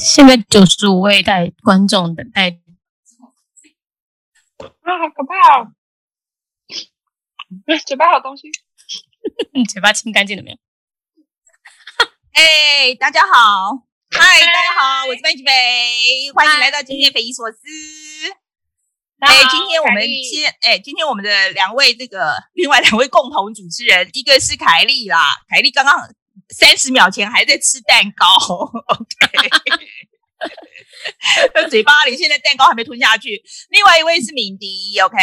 现在九十五位待观众等待。啊，好可怕哦！嘴巴好东西，你 嘴巴清干净了没有？哎，大家好，嗨，大家好，我是范琪斐，欢迎来到今天匪夷所思。哎，今天我们先，哎，今天我们的两位这个另外两位共同主持人，一个是凯莉啦，凯莉刚刚三十秒前还在吃蛋糕，OK，嘴巴里现在蛋糕还没吞下去。另外一位是敏迪，OK，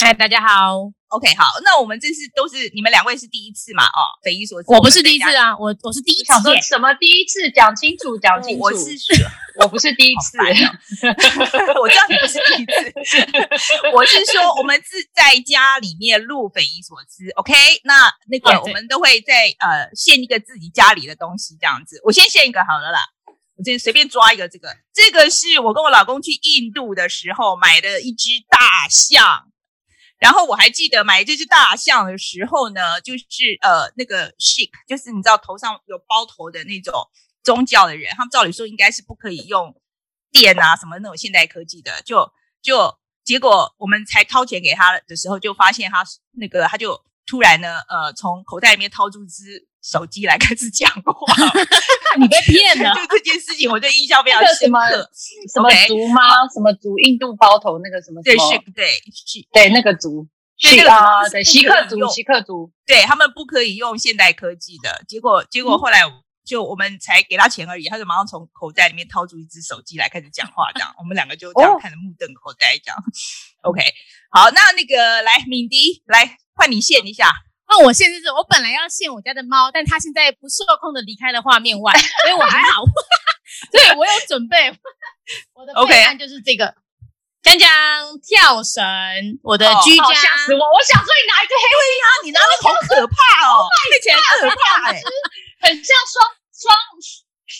嗨，大家好。OK，好，那我们这次都是你们两位是第一次嘛？哦，匪夷所思。我不是第一次啊，我我是第一次。说什么第一次？讲清楚，讲清楚。我是 我不是第一次。我知道你不是第一次。我是说，我们是在家里面录匪夷所思。OK，那那个我们都会在呃献一个自己家里的东西这样子。我先献一个好了啦，我先随便抓一个这个，这个是我跟我老公去印度的时候买的一只大象。然后我还记得买这只大象的时候呢，就是呃那个 shik，就是你知道头上有包头的那种宗教的人，他们照理说应该是不可以用电啊什么那种现代科技的，就就结果我们才掏钱给他的时候，就发现他那个他就突然呢呃从口袋里面掏出一只手机来开始讲话，你被骗了。就这件事情，我就印象非常深刻。什么族吗？什么族？印度包头那个什么？对，是，对，是，对那个族，是啊，对，锡克族，锡克族，对他们不可以用现代科技的。结果，结果后来就我们才给他钱而已，他就马上从口袋里面掏出一只手机来开始讲话，这样 我们两个就这样看着目瞪口呆，这样。OK，好，那那个来，敏迪，来换你现一下。那我现在是我本来要献我家的猫，但它现在不受控的离开了画面外，所以我还好。对，我有准备。我的备案就是这个，江江跳绳，我的居家。吓死我！我想说你拿一个黑尾啊，你拿的好可怕哦，看起来可怕哎，很像双双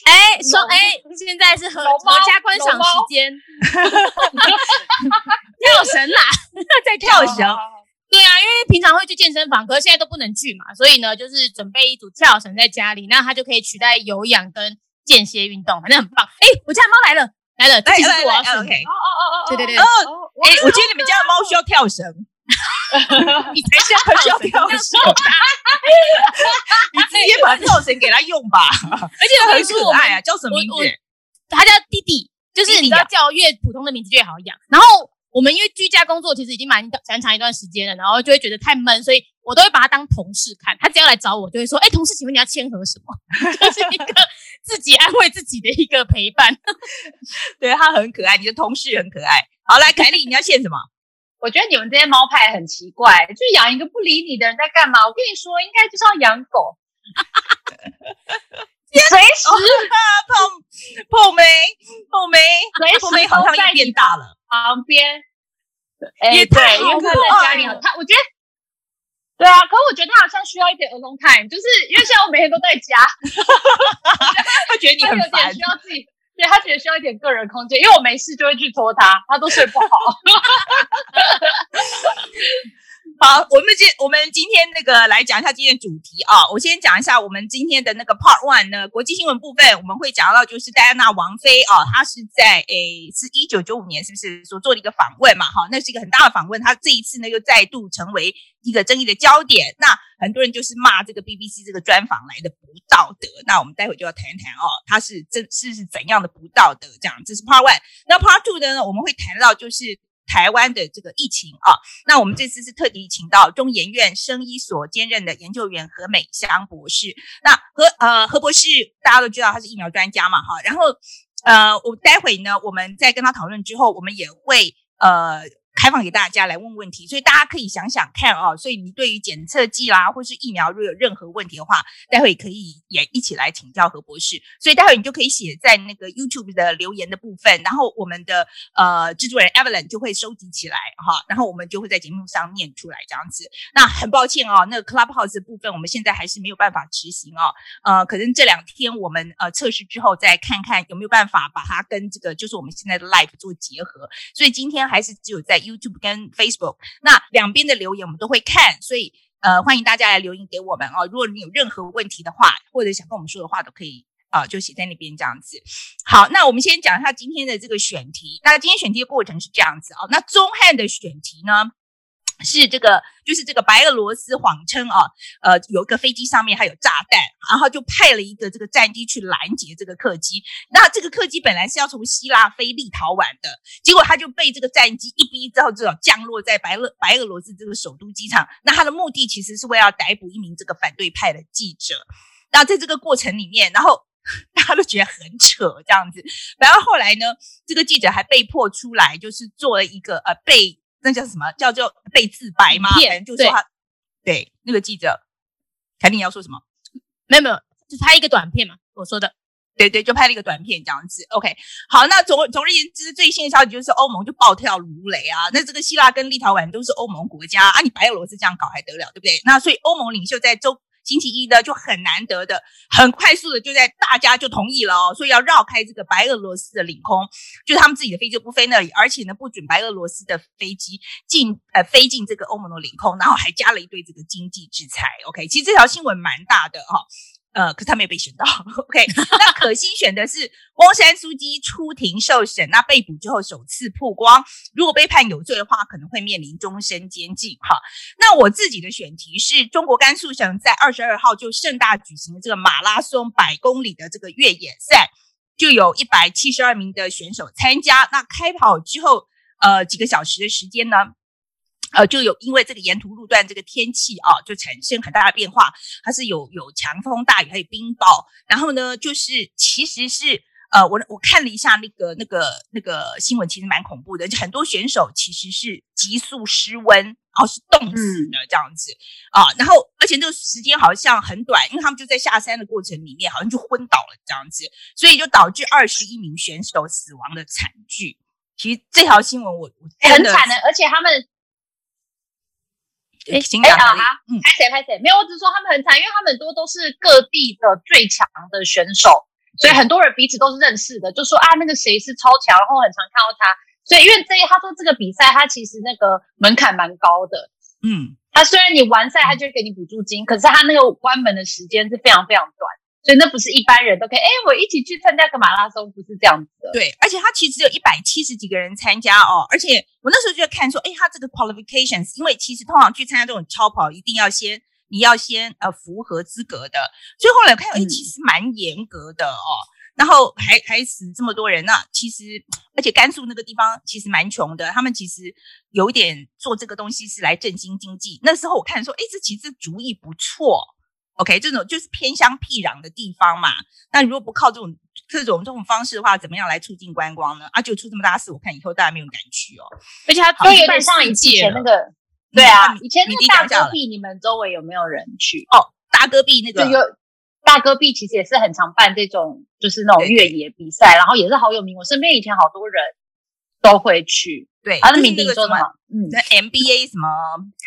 哎双哎，现在是合合家观赏时间。跳绳啦，在跳绳。对啊，因为平常会去健身房，可是现在都不能去嘛，所以呢，就是准备一组跳绳在家里，那它就可以取代有氧跟间歇运动，反正很棒。哎，我家的猫来了，来了，这其实是我要送。OK，哦哦哦哦，对对对。哦，哎，我觉得你们家的猫需要跳绳，你才需要跳绳，你直接把跳绳给它用吧，而且很可爱啊，叫什么名字？它叫弟弟，就是你知道叫越普通的名字越好养，然后。我们因为居家工作其实已经蛮蛮长一段时间了，然后就会觉得太闷，所以我都会把他当同事看。他只要来找我，就会说：“哎，同事，请问你要签合什么？” 就是一个自己安慰自己的一个陪伴。对，他很可爱，你的同事很可爱。好，来，凯莉，你要献什么？我觉得你们这些猫派很奇怪，就养一个不理你的人在干嘛？我跟你说，应该就是要养狗。随时碰碰梅碰梅，碰梅好像又变大了。旁边，也太好了。他，我觉得，对啊，可我觉得他好像需要一点 alone time，就是因为现在我每天都在家，他觉得你很烦，需要自己，对，他觉得需要一点个人空间，因为我没事就会去拖他，他都睡不好。好，我们今我们今天那个来讲一下今天的主题啊。我先讲一下我们今天的那个 Part One 呢，国际新闻部分我们会讲到，就是戴安娜王妃啊，她是在诶是一九九五年是不是所做的一个访问嘛？哈，那是一个很大的访问，她这一次呢又再度成为一个争议的焦点。那很多人就是骂这个 BBC 这个专访来的不道德。那我们待会就要谈一谈哦，她是真是是怎样的不道德？这样，这是 Part One。那 Part Two 的呢，我们会谈到就是。台湾的这个疫情啊，那我们这次是特地请到中研院生医所兼任的研究员何美香博士。那何呃何博士大家都知道他是疫苗专家嘛，哈，然后呃我待会呢，我们在跟他讨论之后，我们也会呃。开放给大家来问问题，所以大家可以想想看啊。所以你对于检测剂啦，或是疫苗，如果有任何问题的话，待会可以也一起来请教何博士。所以待会你就可以写在那个 YouTube 的留言的部分，然后我们的呃制作人 Evelyn 就会收集起来哈，然后我们就会在节目上念出来这样子。那很抱歉啊，那个 Clubhouse 的部分我们现在还是没有办法执行啊。呃，可能这两天我们呃测试之后再看看有没有办法把它跟这个就是我们现在的 Live 做结合。所以今天还是只有在。YouTube 跟 Facebook，那两边的留言我们都会看，所以呃欢迎大家来留言给我们哦。如果你有任何问题的话，或者想跟我们说的话，都可以啊，就写在那边这样子。好，那我们先讲一下今天的这个选题。那今天选题的过程是这样子哦。那中汉的选题呢，是这个，就是这个白俄罗斯谎称啊，呃，有一个飞机上面还有炸弹，然后就派了一个这个战机去拦截这个客机。那这个客机本来是要从希腊飞立陶宛的，结果他就被这个战机一逼之后，这种降落在白俄白俄罗斯这个首都机场。那他的目的其实是为了逮捕一名这个反对派的记者。那在这个过程里面，然后。大家都觉得很扯，这样子。然后后来呢，这个记者还被迫出来，就是做了一个呃被那叫什么叫做被自白吗？片反正就是说他对，对那个记者，凯蒂你要说什么？没有没有，就拍一个短片嘛。我说的，对对，就拍了一个短片这样子。OK，好，那总总而言之，最新的消息就是欧盟就暴跳如雷啊。那这个希腊跟立陶宛都是欧盟国家啊，你白俄罗斯这样搞还得了，对不对？那所以欧盟领袖在周。星期一呢，就很难得的，很快速的就在大家就同意了哦，所以要绕开这个白俄罗斯的领空，就他们自己的飞机不飞那里，而且呢，不准白俄罗斯的飞机进呃飞进这个欧盟的领空，然后还加了一堆这个经济制裁。OK，其实这条新闻蛮大的哈、哦。呃，可是他没有被选到，OK？那可心选的是翁山苏姬出庭受审，那被捕之后首次曝光，如果被判有罪的话，可能会面临终身监禁。哈，那我自己的选题是中国甘肃省在二十二号就盛大举行的这个马拉松百公里的这个越野赛，就有一百七十二名的选手参加。那开跑之后，呃，几个小时的时间呢？呃，就有因为这个沿途路段这个天气啊，就产生很大的变化。它是有有强风大雨，还有冰雹。然后呢，就是其实是呃，我我看了一下那个那个那个新闻，其实蛮恐怖的。就很多选手其实是急速失温，然后是冻死的这样子啊。然后而且那个时间好像很短，因为他们就在下山的过程里面，好像就昏倒了这样子，所以就导致二十一名选手死亡的惨剧。其实这条新闻我我很惨的，而且他们。哎，哎啊哈，嗯，拍谁拍谁？没有，我只是说他们很惨，因为他们很多都是各地的最强的选手，所以很多人彼此都是认识的，就说啊，那个谁是超强，然后很常看到他。所以因为这，他说这个比赛，他其实那个门槛蛮高的，嗯，他虽然你完赛，他就会给你补助金，可是他那个关门的时间是非常非常短。所以那不是一般人都可以，哎，我一起去参加个马拉松，不是这样子的。对，而且他其实有一百七十几个人参加哦，而且我那时候就在看说，哎，他这个 qualifications，因为其实通常去参加这种超跑，一定要先你要先呃符合资格的，所以后来我看，哎，其实蛮严格的哦，然后还还死这么多人，那其实而且甘肃那个地方其实蛮穷的，他们其实有一点做这个东西是来振兴经济。那时候我看说，哎，这其实主意不错。OK，这种就是偏乡僻壤的地方嘛。那如果不靠这种这种这种方式的话，怎么样来促进观光呢？啊，就出这么大事，我看以后大家没有人敢去哦。而且它都有点像以前那个，对啊，以前那个大戈壁，你们周围有没有人去？哦，大戈壁那个有，大戈壁其实也是很常办这种，就是那种越野比赛，然后也是好有名。我身边以前好多人都会去。对，他的名字说什么？嗯，那 MBA 什么？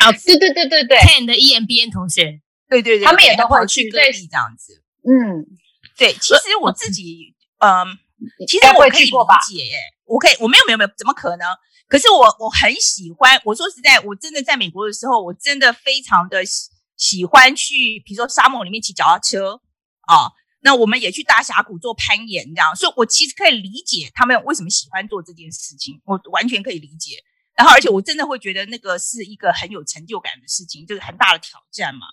啊，对对对对对，Ken 的 EMBA 同学。对对对，他们也都会去各地这样子。嗯，对，其实我自己，嗯，其实我可以理解，耶，我可以，我没有没有没有，怎么可能？可是我我很喜欢，我说实在，我真的在美国的时候，我真的非常的喜喜欢去，比如说沙漠里面骑脚踏车啊，那我们也去大峡谷做攀岩这样，所以我其实可以理解他们为什么喜欢做这件事情，我完全可以理解。然后，而且我真的会觉得那个是一个很有成就感的事情，就是很大的挑战嘛。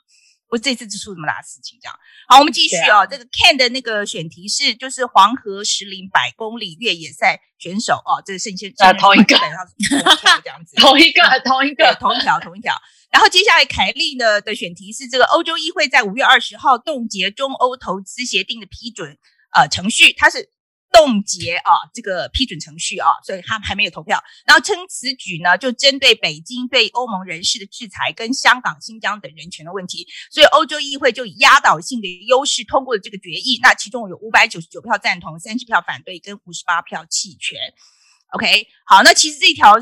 我这次就出这么大事情，这样好，我们继续哦。啊、这个 Ken 的那个选题是，就是黄河石林百公里越野赛选手哦，这个圣先啊，同一个，基本上是这样子，同一个，同一个，同一条，同一条。然后接下来凯利呢的选题是，这个欧洲议会在五月二十号冻结中欧投资协定的批准呃程序，它是。冻结啊，这个批准程序啊，所以他还没有投票。然后称此举呢，就针对北京对欧盟人士的制裁跟香港、新疆等人权的问题，所以欧洲议会就以压倒性的优势通过了这个决议。那其中有五百九十九票赞同，三十票反对，跟五十八票弃权。OK，好，那其实这一条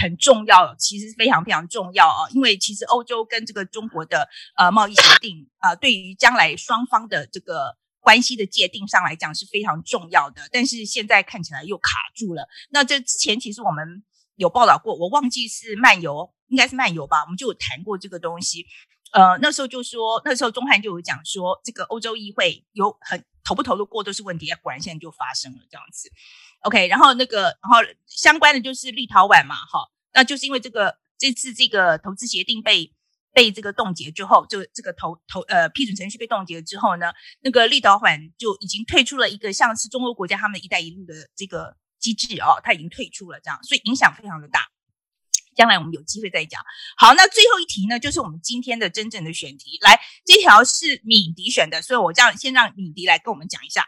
很重要，其实非常非常重要啊，因为其实欧洲跟这个中国的呃贸易协定啊，呃，对于将来双方的这个。关系的界定上来讲是非常重要的，但是现在看起来又卡住了。那这之前其实我们有报道过，我忘记是漫游，应该是漫游吧，我们就有谈过这个东西。呃，那时候就说，那时候中汉就有讲说，这个欧洲议会有很投不投得过都是问题。果然现在就发生了这样子。OK，然后那个，然后相关的就是立陶宛嘛，哈，那就是因为这个这次这个投资协定被被这个冻结之后，就这个投投呃批准程序被冻结之后呢，那个立陶宛就已经退出了一个像是中欧国家他们“一带一路”的这个机制哦，它已经退出了，这样，所以影响非常的大。将来我们有机会再讲。好，那最后一题呢，就是我们今天的真正的选题。来，这条是敏迪选的，所以我这样先让敏迪来跟我们讲一下。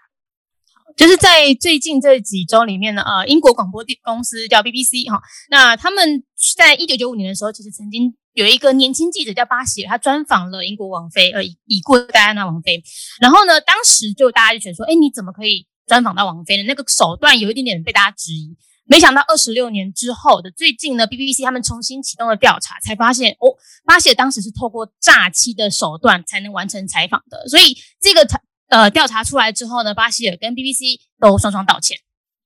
就是在最近这几周里面呢，呃，英国广播电公司叫 BBC 哈，那他们在一九九五年的时候，其实曾经有一个年轻记者叫巴希尔，他专访了英国王妃，呃，已故的戴安娜王妃。然后呢，当时就大家就觉得说，哎，你怎么可以专访到王妃呢？那个手段有一点点被大家质疑。没想到二十六年之后的最近呢，BBC 他们重新启动了调查，才发现哦，巴希尔当时是透过诈欺的手段才能完成采访的。所以这个呃调查出来之后呢，巴西尔跟 BBC 都双双道歉。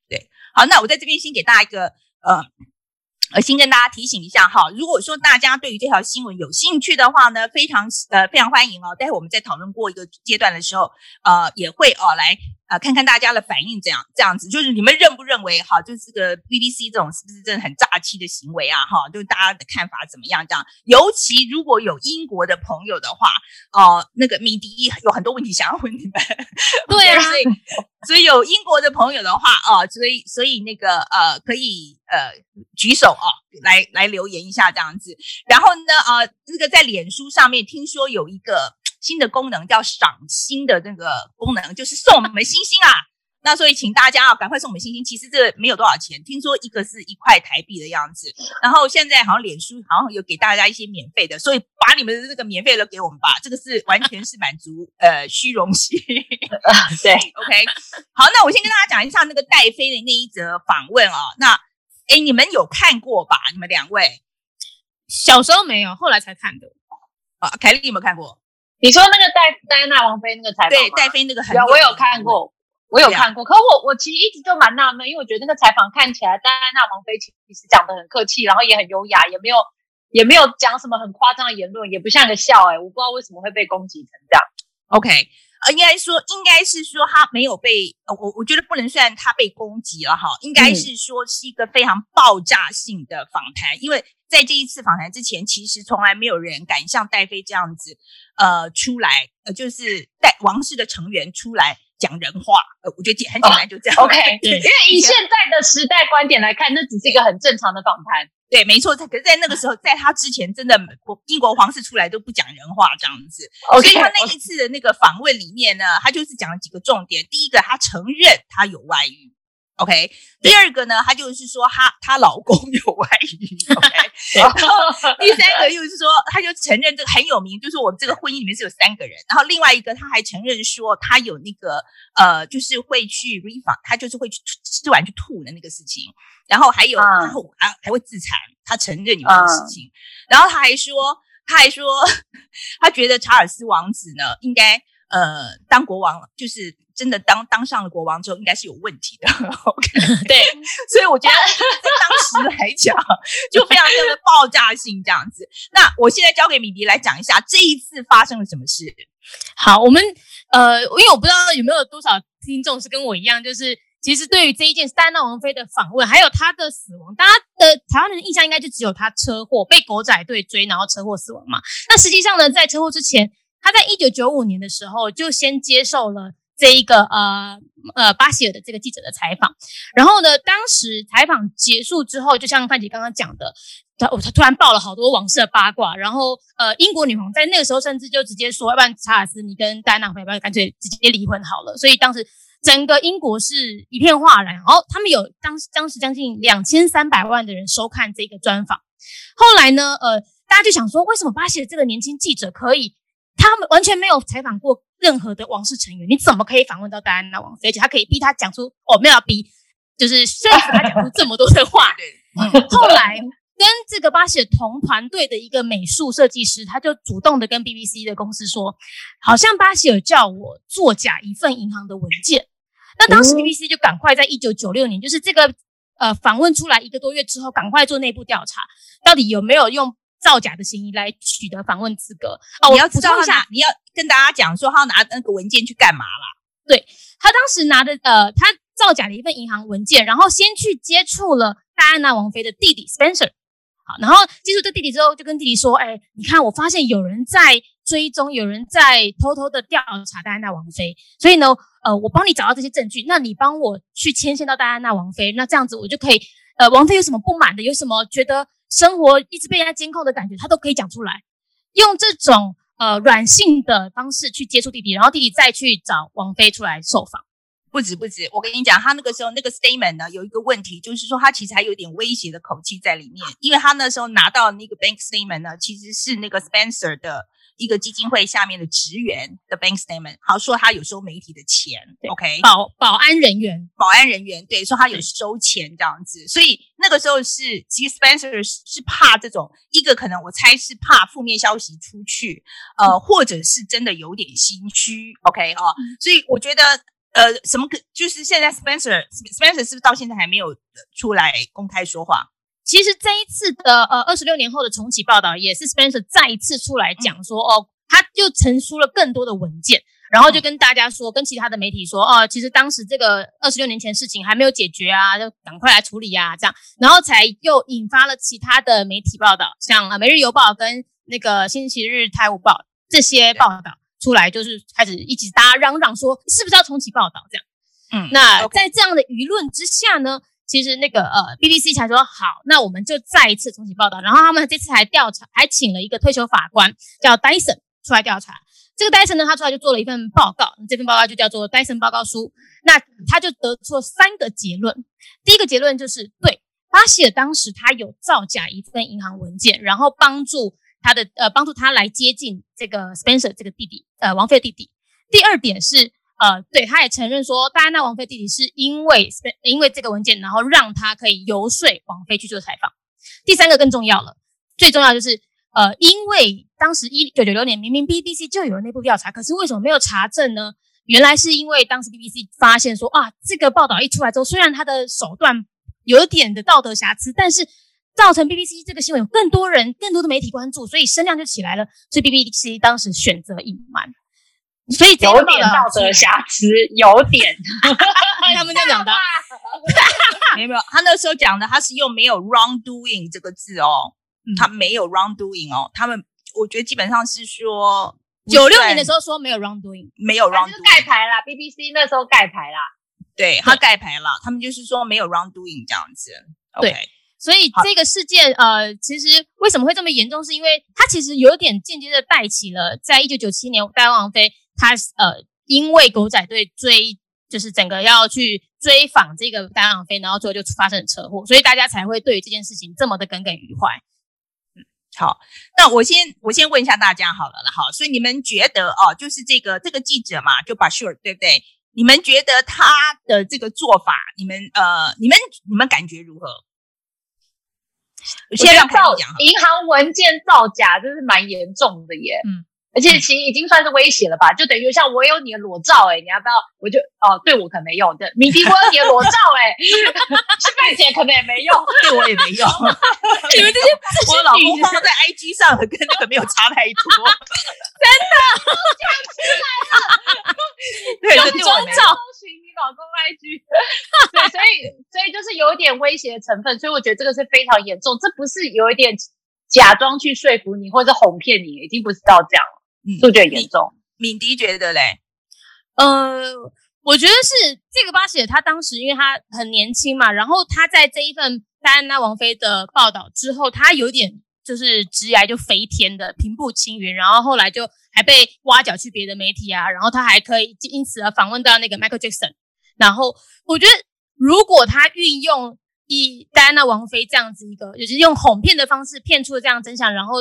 对，好，那我在这边先给大家一个呃。呃，先跟大家提醒一下哈，如果说大家对于这条新闻有兴趣的话呢，非常呃非常欢迎哦。待会我们在讨论过一个阶段的时候，呃，也会哦来呃看看大家的反应，这样这样子，就是你们认不认为哈，就是这个 BBC 这种是不是真的很诈欺的行为啊？哈，就是大家的看法怎么样？这样，尤其如果有英国的朋友的话，哦、呃，那个米迪有很多问题想要问你们，对啊，所以所以有英国的朋友的话哦、呃，所以所以那个呃可以呃举手。哦，来来留言一下这样子，然后呢，呃，这个在脸书上面听说有一个新的功能叫赏星的那个功能，就是送我们星星啊。那所以请大家啊，赶快送我们星星。其实这个没有多少钱，听说一个是一块台币的样子。然后现在好像脸书好像有给大家一些免费的，所以把你们的这个免费的给我们吧。这个是完全是满足 呃虚荣心。对，OK，好，那我先跟大家讲一下那个戴妃的那一则访问啊，那。哎，你们有看过吧？你们两位小时候没有，后来才看的。啊，凯莉有没有看过？你说那个戴戴安娜王妃那个采访？对，戴妃那个很。我有看过，我有看过。可我我其实一直就蛮纳闷，因为我觉得那个采访看起来戴安娜王妃其实讲的很客气，然后也很优雅，也没有也没有讲什么很夸张的言论，也不像个笑。哎，我不知道为什么会被攻击成这样。OK。呃，应该说，应该是说他没有被，呃，我我觉得不能算他被攻击了哈，应该是说是一个非常爆炸性的访谈，嗯、因为在这一次访谈之前，其实从来没有人敢像戴妃这样子，呃，出来，呃，就是带王室的成员出来讲人话，呃，我觉得简很简单，就这样。哦、OK，因为以现在的时代观点来看，那只是一个很正常的访谈。对，没错。可是，在那个时候，在他之前，真的国英国皇室出来都不讲人话这样子。Okay, 所以他那一次的那个访问里面呢，他就是讲了几个重点。第一个，他承认他有外遇。OK。第二个呢，她就是说她她老公有外遇。OK。然后第三个又是说，她就承认这个很有名，就是我们这个婚姻里面是有三个人。然后另外一个，她还承认说她有那个呃，就是会去 refund，他就是会去吃完去吐的那个事情。然后还有，然后还还会自残，她承认有这个事情。然后她还说，她还说，她觉得查尔斯王子呢，应该呃当国王，就是真的当当上了国王之后，应该是有问题的。OK，对，所以我觉得在当时来讲，就非常非常的爆炸性这样子。那我现在交给米迪来讲一下这一次发生了什么事。好，我们呃，因为我不知道有没有多少听众是跟我一样，就是。其实对于这一件戴安娜王妃的访问，还有她的死亡，大家的台湾人的印象应该就只有她车祸被狗仔队追，然后车祸死亡嘛。那实际上呢，在车祸之前，她在一九九五年的时候就先接受了这一个呃呃巴希尔的这个记者的采访。然后呢，当时采访结束之后，就像范姐刚刚讲的，他他突然爆了好多王室的八卦。然后呃，英国女皇在那个时候甚至就直接说，要不然查尔斯你跟戴安娜要不要干脆直接离婚好了。所以当时。整个英国是一片哗然，然后他们有当时当时将近两千三百万的人收看这个专访。后来呢，呃，大家就想说，为什么巴希尔这个年轻记者可以，他们完全没有采访过任何的王室成员，你怎么可以访问到戴安娜王妃，而且他可以逼他讲出，哦，没有逼，就是说服他讲出这么多的话。后来。跟这个巴西尔同团队的一个美术设计师，他就主动的跟 BBC 的公司说，好像巴西尔叫我作假一份银行的文件。那当时 BBC 就赶快在一九九六年，就是这个呃访问出来一个多月之后，赶快做内部调查，到底有没有用造假的嫌疑来取得访问资格。哦，我要补充一下，你要跟大家讲说他要拿那个文件去干嘛啦？对，他当时拿的呃，他造假的一份银行文件，然后先去接触了戴安娜王妃的弟弟 Spencer。好，然后接触这弟弟之后，就跟弟弟说：“哎，你看，我发现有人在追踪，有人在偷偷的调查戴安娜王妃。所以呢，呃，我帮你找到这些证据，那你帮我去牵线到戴安娜王妃，那这样子我就可以，呃，王妃有什么不满的，有什么觉得生活一直被人家监控的感觉，他都可以讲出来，用这种呃软性的方式去接触弟弟，然后弟弟再去找王菲出来受访。”不止不止，我跟你讲，他那个时候那个 statement 呢，有一个问题，就是说他其实还有点威胁的口气在里面，因为他那时候拿到那个 bank statement 呢，其实是那个 Spencer 的一个基金会下面的职员的 bank statement，好说他有收媒体的钱，OK，保保安人员，保安人员，对，说他有收钱这样子，所以那个时候是其实 Spencer 是怕这种一个可能我猜是怕负面消息出去，呃，或者是真的有点心虚，OK？哈、哦，所以我觉得。呃，什么可就是现在 Spencer Spencer 是不是到现在还没有出来公开说话？其实这一次的呃二十六年后的重启报道，也是 Spencer 再一次出来讲说，嗯、哦，他就陈述了更多的文件，然后就跟大家说，嗯、跟其他的媒体说，哦，其实当时这个二十六年前事情还没有解决啊，就赶快来处理啊，这样，然后才又引发了其他的媒体报道，像呃《每日邮报》跟那个《星期日泰晤报》这些报道。出来就是开始一起大家嚷嚷说是不是要重启报道这样，嗯，那在这样的舆论之下呢，其实那个呃 BBC 才说好，那我们就再一次重启报道，然后他们这次还调查，还请了一个退休法官叫 Dyson 出来调查。这个 Dyson 呢，他出来就做了一份报告，这份报告就叫做 Dyson 报告书。那他就得出了三个结论，第一个结论就是对巴希尔当时他有造假一份银行文件，然后帮助。他的呃，帮助他来接近这个 Spencer 这个弟弟，呃，王菲的弟弟。第二点是，呃，对，他也承认说，戴安娜王妃弟弟是因为因为这个文件，然后让他可以游说王菲去做采访。第三个更重要了，最重要就是，呃，因为当时一九九六年明明 BBC 就有内部调查，可是为什么没有查证呢？原来是因为当时 BBC 发现说，啊，这个报道一出来之后，虽然他的手段有点的道德瑕疵，但是。造成 BBC 这个新闻有更多人、更多的媒体关注，所以声量就起来了。所以 BBC 当时选择隐瞒，所以有点道德瑕疵，有点。他们这样讲的，没有没有，他那时候讲的，他是用没有 wrongdoing 这个字哦，嗯、他没有 wrongdoing 哦。他们我觉得基本上是说九六年的时候说没有 wrongdoing，没有 wrongdoing，盖牌啦。BBC 那时候盖牌啦，对他盖牌了，他们就是说没有 wrongdoing 这样子。对。Okay 所以这个事件，呃，其实为什么会这么严重？是因为它其实有点间接的带起了，在一九九七年，戴王妃她呃，因为狗仔队追，就是整个要去追访这个戴王妃，然后最后就发生了车祸，所以大家才会对于这件事情这么的耿耿于怀。嗯，好，那我先我先问一下大家好了了，好，所以你们觉得哦，就是这个这个记者嘛，就把 Sure 对不对？你们觉得他的这个做法，你们呃，你们你们感觉如何？现在造银行文件造假，这是蛮严重的耶。嗯，而且其实已经算是威胁了吧？就等于像我有你的裸照，诶，你要不要？我就哦，对我可能没用。对，米迪，我有你的裸照，诶，吃饭前可能也没用，对我也没用。你们这些，我老公放在 IG 上的跟那个没有差太多，真的讲出来了。对，有妆照。老公 IG，对，所以所以就是有一点威胁的成分，所以我觉得这个是非常严重，这不是有一点假装去说服你或者哄骗你，已经不是到这样了，嗯，是不是觉得严重？敏迪觉得嘞，呃，我觉得是这个巴西尔他当时因为他很年轻嘛，然后他在这一份戴安娜王妃的报道之后，他有点就是职涯就飞天的平步青云，然后后来就还被挖角去别的媒体啊，然后他还可以因此而访问到那个 Michael Jackson。然后我觉得，如果他运用以戴安娜王妃这样子一个，就是用哄骗的方式骗出了这样真相，然后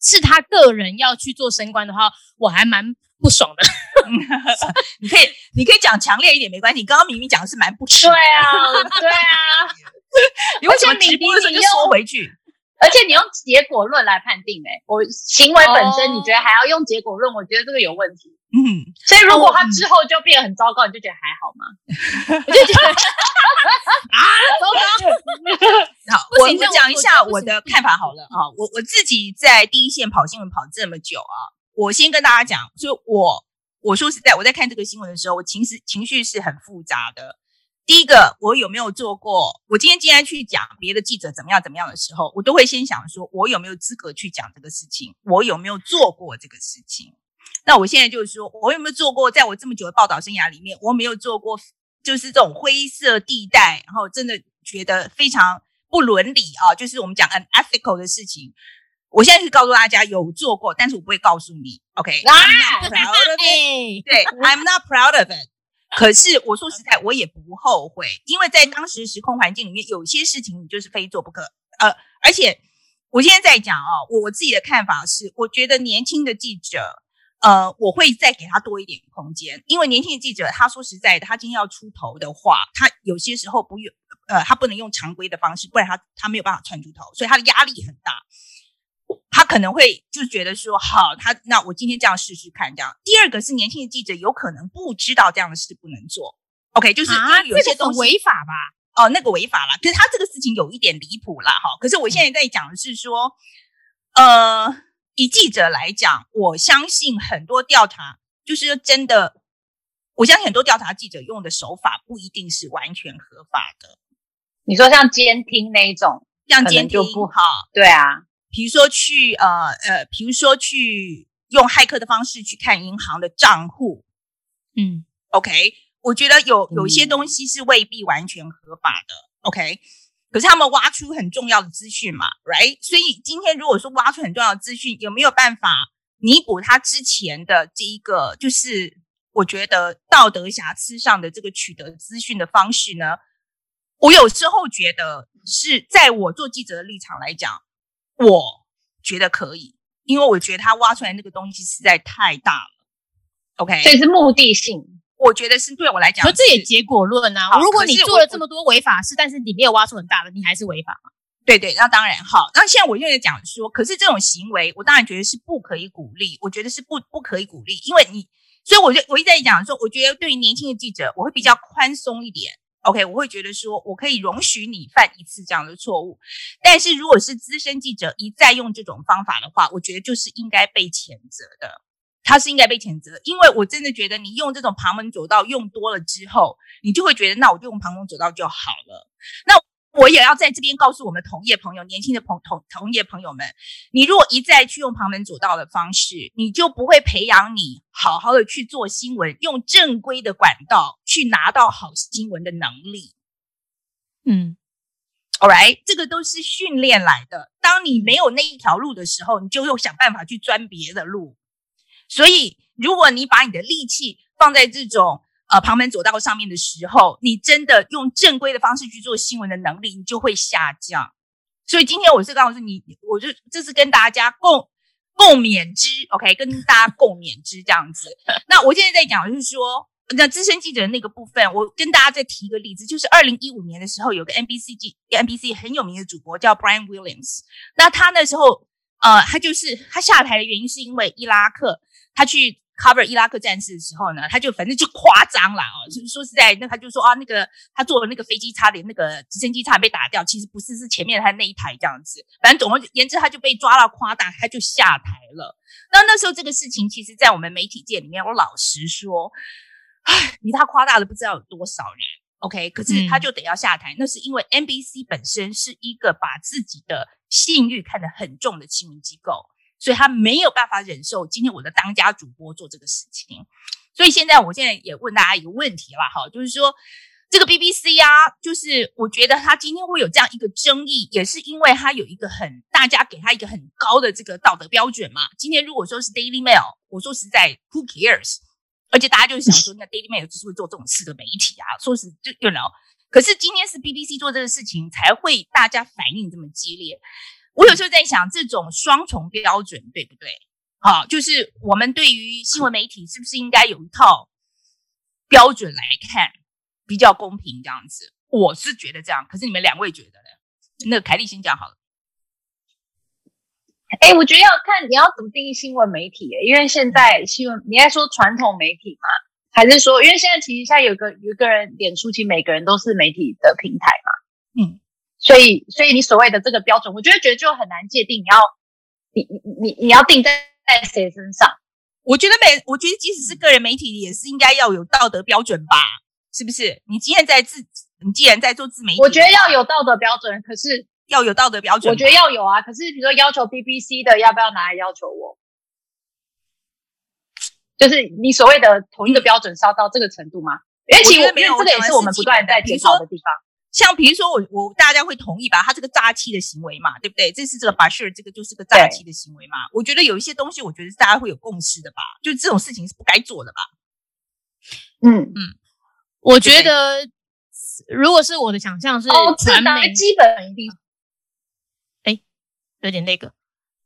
是他个人要去做升官的话，我还蛮不爽的。你可以，你可以讲强烈一点没关系。你刚刚明明讲的是蛮不耻。对啊，对啊。你为什么直播的时候就说回去？而且你用结果论来判定、欸，诶我行为本身你觉得还要用结果论？我觉得这个有问题。嗯，所以如果他之后就变得很糟糕，你就觉得还好吗？我就觉得 啊，糟糕。好，我我讲一下我的看法好了啊。我我自己在第一线跑新闻跑这么久啊，我先跟大家讲，就我我说实在，我在看这个新闻的时候，我情绪情绪是很复杂的。第一个，我有没有做过？我今天既然去讲别的记者怎么样怎么样的时候，我都会先想说，我有没有资格去讲这个事情？我有没有做过这个事情？那我现在就是说，我有没有做过？在我这么久的报道生涯里面，我没有做过，就是这种灰色地带，然后真的觉得非常不伦理啊，就是我们讲 unethical 的事情。我现在是告诉大家有做过，但是我不会告诉你。OK，I'm not proud of it。对，I'm not proud of it。可是我说实在，我也不后悔，因为在当时时空环境里面，有些事情你就是非做不可。呃，而且我现在在讲哦，我我自己的看法是，我觉得年轻的记者，呃，我会再给他多一点空间，因为年轻的记者，他说实在的，他今天要出头的话，他有些时候不用，呃，他不能用常规的方式，不然他他没有办法窜出头，所以他的压力很大。他可能会就觉得说，好，他那我今天这样试试看，这样。第二个是年轻的记者有可能不知道这样的事不能做，OK，就是因为有些东西违法吧？哦，那个违法了。可是他这个事情有一点离谱啦，哈。可是我现在在讲的是说，呃，以记者来讲，我相信很多调查就是真的，我相信很多调查记者用的手法不一定是完全合法的。你说像监听那一种，像监听就不好，对啊。比如说去呃呃，比如说去用骇客的方式去看银行的账户，嗯，OK，我觉得有有一些东西是未必完全合法的，OK，可是他们挖出很重要的资讯嘛，right？所以今天如果说挖出很重要的资讯，有没有办法弥补他之前的这一个，就是我觉得道德瑕疵上的这个取得资讯的方式呢？我有时候觉得是在我做记者的立场来讲。我觉得可以，因为我觉得他挖出来那个东西实在太大了。OK，所以是目的性。我觉得是对我来讲，可这也结果论啊。如果你做了这么多违法事，但是你没有挖出很大的，你还是违法吗？对对，那当然好。那现在我现在讲说，可是这种行为，我当然觉得是不可以鼓励。我觉得是不不可以鼓励，因为你，所以我就我一直在讲说，我觉得对于年轻的记者，我会比较宽松一点。OK，我会觉得说，我可以容许你犯一次这样的错误，但是如果是资深记者一再用这种方法的话，我觉得就是应该被谴责的。他是应该被谴责，因为我真的觉得你用这种旁门左道用多了之后，你就会觉得那我就用旁门左道就好了。那。我也要在这边告诉我们同业朋友、年轻的朋同同业朋友们，你如果一再去用旁门左道的方式，你就不会培养你好好的去做新闻，用正规的管道去拿到好新闻的能力。嗯，All right，这个都是训练来的。当你没有那一条路的时候，你就又想办法去钻别的路。所以，如果你把你的力气放在这种。呃，旁门左道上面的时候，你真的用正规的方式去做新闻的能力，你就会下降。所以今天我是告诉你，我就这是跟大家共共勉之，OK，跟大家共勉之这样子。那我现在在讲就是说，那资深记者的那个部分，我跟大家再提一个例子，就是二零一五年的时候，有个 NBC 记 NBC 很有名的主播叫 Brian Williams，那他那时候，呃，他就是他下台的原因是因为伊拉克，他去。cover 伊拉克战事的时候呢，他就反正就夸张了哦，就是说实在，那他就说啊，那个他坐的那个飞机差点，那个直升机差点被打掉，其实不是，是前面他那一台这样子。反正总而言之，他就被抓到夸大，他就下台了。那那时候这个事情，其实在我们媒体界里面，我老实说，唉，比他夸大的不知道有多少人。OK，可是他就得要下台，嗯、那是因为 NBC 本身是一个把自己的信誉看得很重的新闻机构。所以他没有办法忍受今天我的当家主播做这个事情，所以现在我现在也问大家一个问题了哈，就是说这个 BBC 啊，就是我觉得他今天会有这样一个争议，也是因为他有一个很大家给他一个很高的这个道德标准嘛。今天如果说是 Daily Mail，我说实在，Who cares？而且大家就是想说，那 Daily Mail 就是会做这种事的媒体啊，说实就 you know，可是今天是 BBC 做这个事情，才会大家反应这么激烈。我有时候在想，这种双重标准对不对？好，就是我们对于新闻媒体是不是应该有一套标准来看，比较公平这样子？我是觉得这样，可是你们两位觉得呢？那凯莉先讲好了。哎，我觉得要看你要怎么定义新闻媒体，因为现在新闻你在说传统媒体嘛，还是说，因为现在其实现在有个有一个人脸书，其实每个人都是媒体的平台嘛，嗯。所以，所以你所谓的这个标准，我觉得觉得就很难界定。你要，你你你你要定在在谁身上？我觉得每，我觉得即使是个人媒体，也是应该要有道德标准吧？是不是？你今天在自，你既然在做自媒体，我觉得要有道德标准，可是要有道德标准，我觉得要有啊。可是比如说要求 BBC 的，要不要拿来要求我？就是你所谓的同一个标准是要到这个程度吗？因为其实没有，这个也是我们不断在检讨的地方。像比如说我我大家会同意吧，他这个诈欺的行为嘛，对不对？这是这个 Bashir 这个就是个诈欺的行为嘛。我觉得有一些东西，我觉得大家会有共识的吧，就是这种事情是不该做的吧。嗯嗯，我觉得如果是我的想象是传媒、哦、基本一定，哎，有点那个，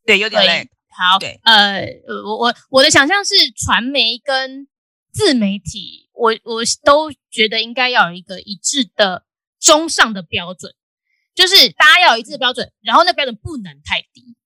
对，有点累。好，对，呃，我我我的想象是传媒跟自媒体，我我都觉得应该要有一个一致的。中上的标准，就是大家要有一致的标准，然后那标准不能太低。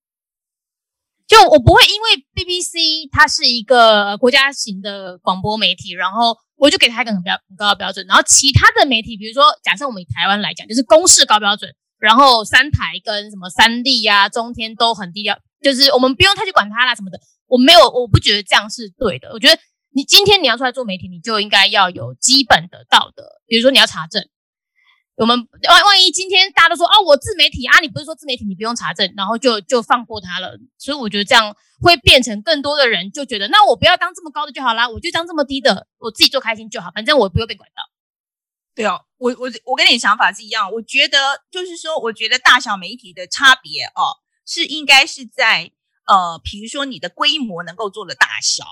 就我不会因为 BBC 它是一个国家型的广播媒体，然后我就给它一个很标很高的标准，然后其他的媒体，比如说假设我们以台湾来讲，就是公视高标准，然后三台跟什么三立呀、中天都很低调，就是我们不用太去管它啦什么的。我没有，我不觉得这样是对的。我觉得你今天你要出来做媒体，你就应该要有基本的道德，比如说你要查证。我们万万一今天大家都说啊，我自媒体啊，你不是说自媒体你不用查证，然后就就放过他了，所以我觉得这样会变成更多的人就觉得，那我不要当这么高的就好啦，我就当这么低的，我自己做开心就好，反正我不用被管到。对哦，我我我跟你想法是一样，我觉得就是说，我觉得大小媒体的差别哦，是应该是在呃，比如说你的规模能够做的大小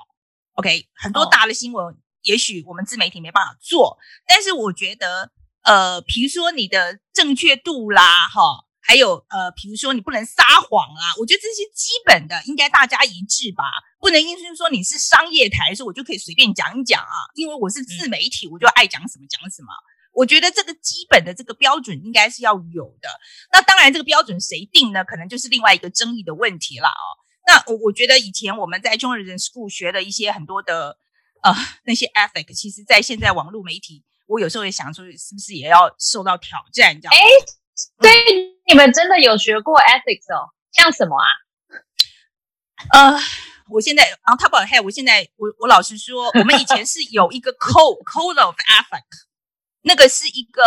，OK，很多大的新闻，哦、也许我们自媒体没办法做，但是我觉得。呃，比如说你的正确度啦，哈，还有呃，比如说你不能撒谎啊，我觉得这些基本的应该大家一致吧，不能因为说你是商业台，所以我就可以随便讲一讲啊，因为我是自媒体，我就爱讲什么讲什么。我觉得这个基本的这个标准应该是要有的。那当然，这个标准谁定呢？可能就是另外一个争议的问题了哦。那我我觉得以前我们在 Journalism School 学的一些很多的呃那些 ethic，其实在现在网络媒体。我有时候也想说，是不是也要受到挑战？这样？哎，所以你们真的有学过 ethics 哦？像什么啊？呃，我现在，on top of head，我现在，我我老实说，我们以前是有一个 code code of ethics，那个是一个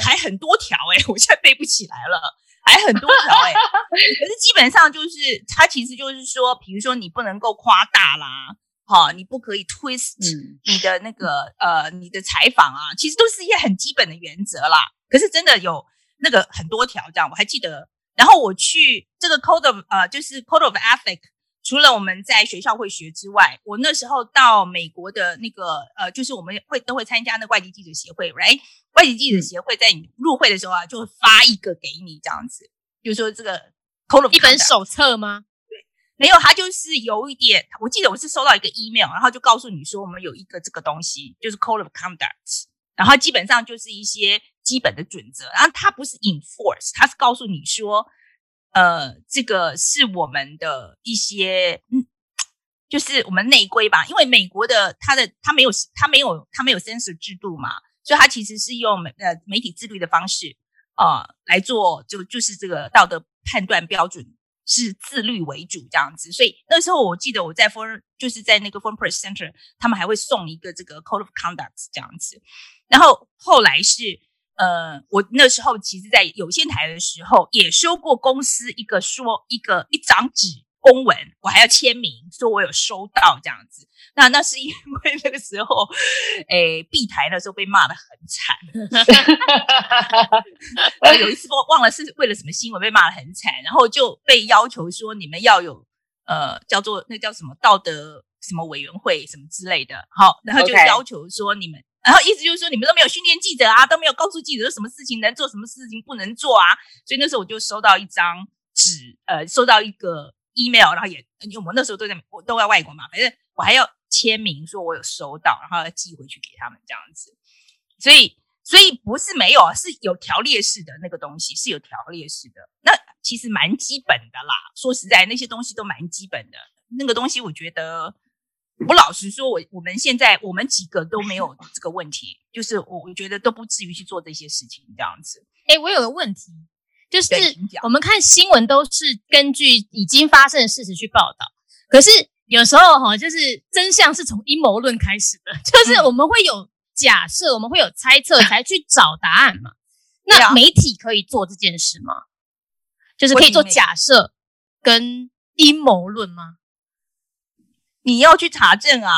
还很多条哎，我现在背不起来了，还很多条哎。可是基本上就是，它其实就是说，比如说你不能够夸大啦。好，你不可以 twist 你的那个、嗯、呃，你的采访啊，其实都是一些很基本的原则啦。可是真的有那个很多条这样，我还记得。然后我去这个 code of 呃，就是 code of ethic，除了我们在学校会学之外，我那时候到美国的那个呃，就是我们会都会参加那个外籍记者协会，right？外籍记者协会在你入会的时候啊，就会发一个给你这样子，就是说这个 code of 一本手册吗？没有，他就是有一点，我记得我是收到一个 email，然后就告诉你说我们有一个这个东西，就是 code of conduct，然后基本上就是一些基本的准则，然后它不是 enforce，它是告诉你说，呃，这个是我们的一些，嗯，就是我们内规吧，因为美国的它的它没有它没有它没有 censor 制度嘛，所以它其实是用媒呃媒体自律的方式啊、呃、来做，就就是这个道德判断标准。是自律为主这样子，所以那时候我记得我在 Foreign 就是在那个 Foreign Press Center，他们还会送一个这个 Code of Conduct 这样子。然后后来是呃，我那时候其实在有线台的时候也收过公司一个说一个一张纸。公文，我还要签名，说我有收到这样子。那那是因为那个时候，诶，B 台那时候被骂得很惨。有一次我忘了是为了什么新闻被骂得很惨，然后就被要求说你们要有呃叫做那叫什么道德什么委员会什么之类的。好，然后就要求说你们.然后意思就是说你们都没有训练记者啊，都没有告诉记者什么事情能做，什么事情不能做啊。所以那时候我就收到一张纸，呃，收到一个。email，然后也，因为我们那时候都在，我都在外国嘛，反正我还要签名，说我有收到，然后要寄回去给他们这样子。所以，所以不是没有啊，是有条列式的那个东西，是有条列式的。那其实蛮基本的啦。说实在，那些东西都蛮基本的。那个东西，我觉得，我老实说，我我们现在我们几个都没有这个问题，就是我我觉得都不至于去做这些事情这样子。哎，我有个问题。就是我们看新闻都是根据已经发生的事实去报道，可是有时候哈，就是真相是从阴谋论开始的，就是我们会有假设，我们会有猜测，才去找答案嘛。那媒体可以做这件事吗？就是可以做假设跟阴谋论吗？你要去查证啊，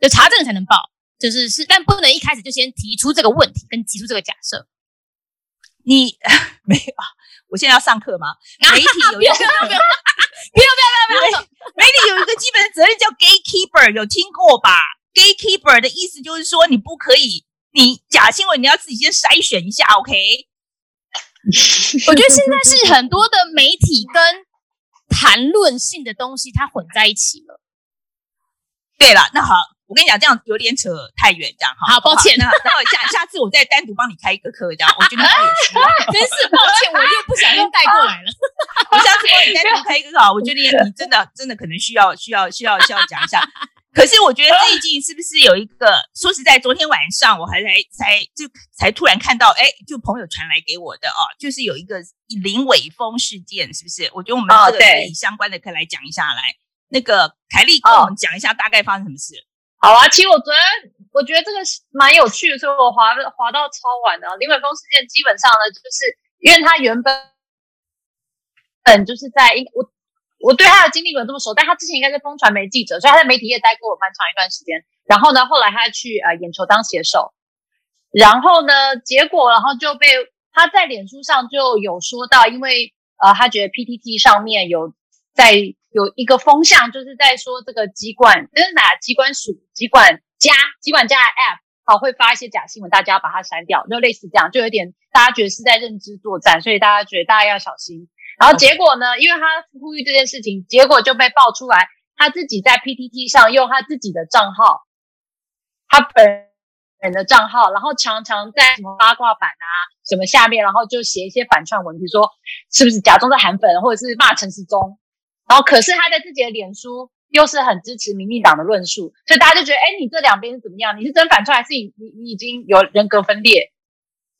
有查证才能报，就是是，但不能一开始就先提出这个问题跟提出这个假设。你没有？我现在要上课吗？媒体有一 个，不要不要不要不要不要不要！媒体有一个基本的责任叫 gatekeeper，有听过吧？gatekeeper 的意思就是说你不可以。你假新闻，你要自己先筛选一下，OK？我觉得现在是很多的媒体跟谈论性的东西，它混在一起了。对了，那好，我跟你讲，这样有点扯太远，这样哈。好，抱歉。那然后下下次我再单独帮你开一个课，这样我觉得很有趣。真是抱歉，我又不小心带过来了。我下次帮你单独开一个课，我觉得你你真的真的可能需要需要需要需要讲一下。可是我觉得最近是不是有一个？说实在，昨天晚上我还才才就才突然看到，哎，就朋友传来给我的哦，就是有一个林伟峰事件，是不是？我觉得我们这个可以相关的可以来讲一下，来，那个凯丽跟我们讲一下大概发生什么事。好啊，其实我昨天我觉得这个蛮有趣的，所以我滑滑到超晚的。林伟峰事件基本上呢，就是因为他原本本就是在我。我对他的经历没有这么熟，但他之前应该是风传媒记者，所以他在媒体业待过蛮长一段时间。然后呢，后来他去呃眼球当写手，然后呢，结果然后就被他在脸书上就有说到，因为呃他觉得 PTT 上面有在有一个风向，就是在说这个机管，那是哪疾管署机管家机管家的 App 好会发一些假新闻，大家要把它删掉，就类似这样，就有点大家觉得是在认知作战，所以大家觉得大家要小心。然后结果呢因为他呼吁这件事情，结果就被爆出来，他自己在 PTT 上用他自己的账号，他本人的账号，然后常常在什么八卦版啊什么下面，然后就写一些反串文，比如说是不是假装在韩粉，或者是骂陈时中。然后可是他在自己的脸书又是很支持民进党的论述，所以大家就觉得，哎，你这两边是怎么样？你是真反串，还是你你你已经有人格分裂？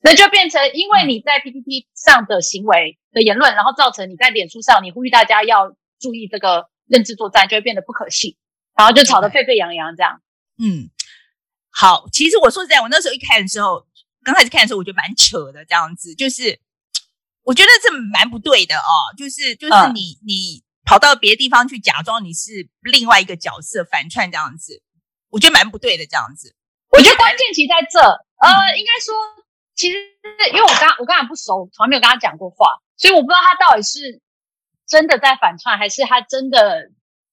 那就变成，因为你在 PPT 上的行为的言论，然后造成你在脸书上，你呼吁大家要注意这个认知作战，就会变得不可信，然后就吵得沸沸扬扬这样。嗯，好，其实我说实在，我那时候一看的时候，刚开始看的时候，我觉得蛮扯的，这样子，就是我觉得这蛮不对的哦，就是就是你、嗯、你跑到别的地方去假装你是另外一个角色反串这样子，我觉得蛮不对的这样子。我觉得关键其实在这，呃，嗯、应该说。其实，因为我刚我刚才不熟，从来没有跟他讲过话，所以我不知道他到底是真的在反串，还是他真的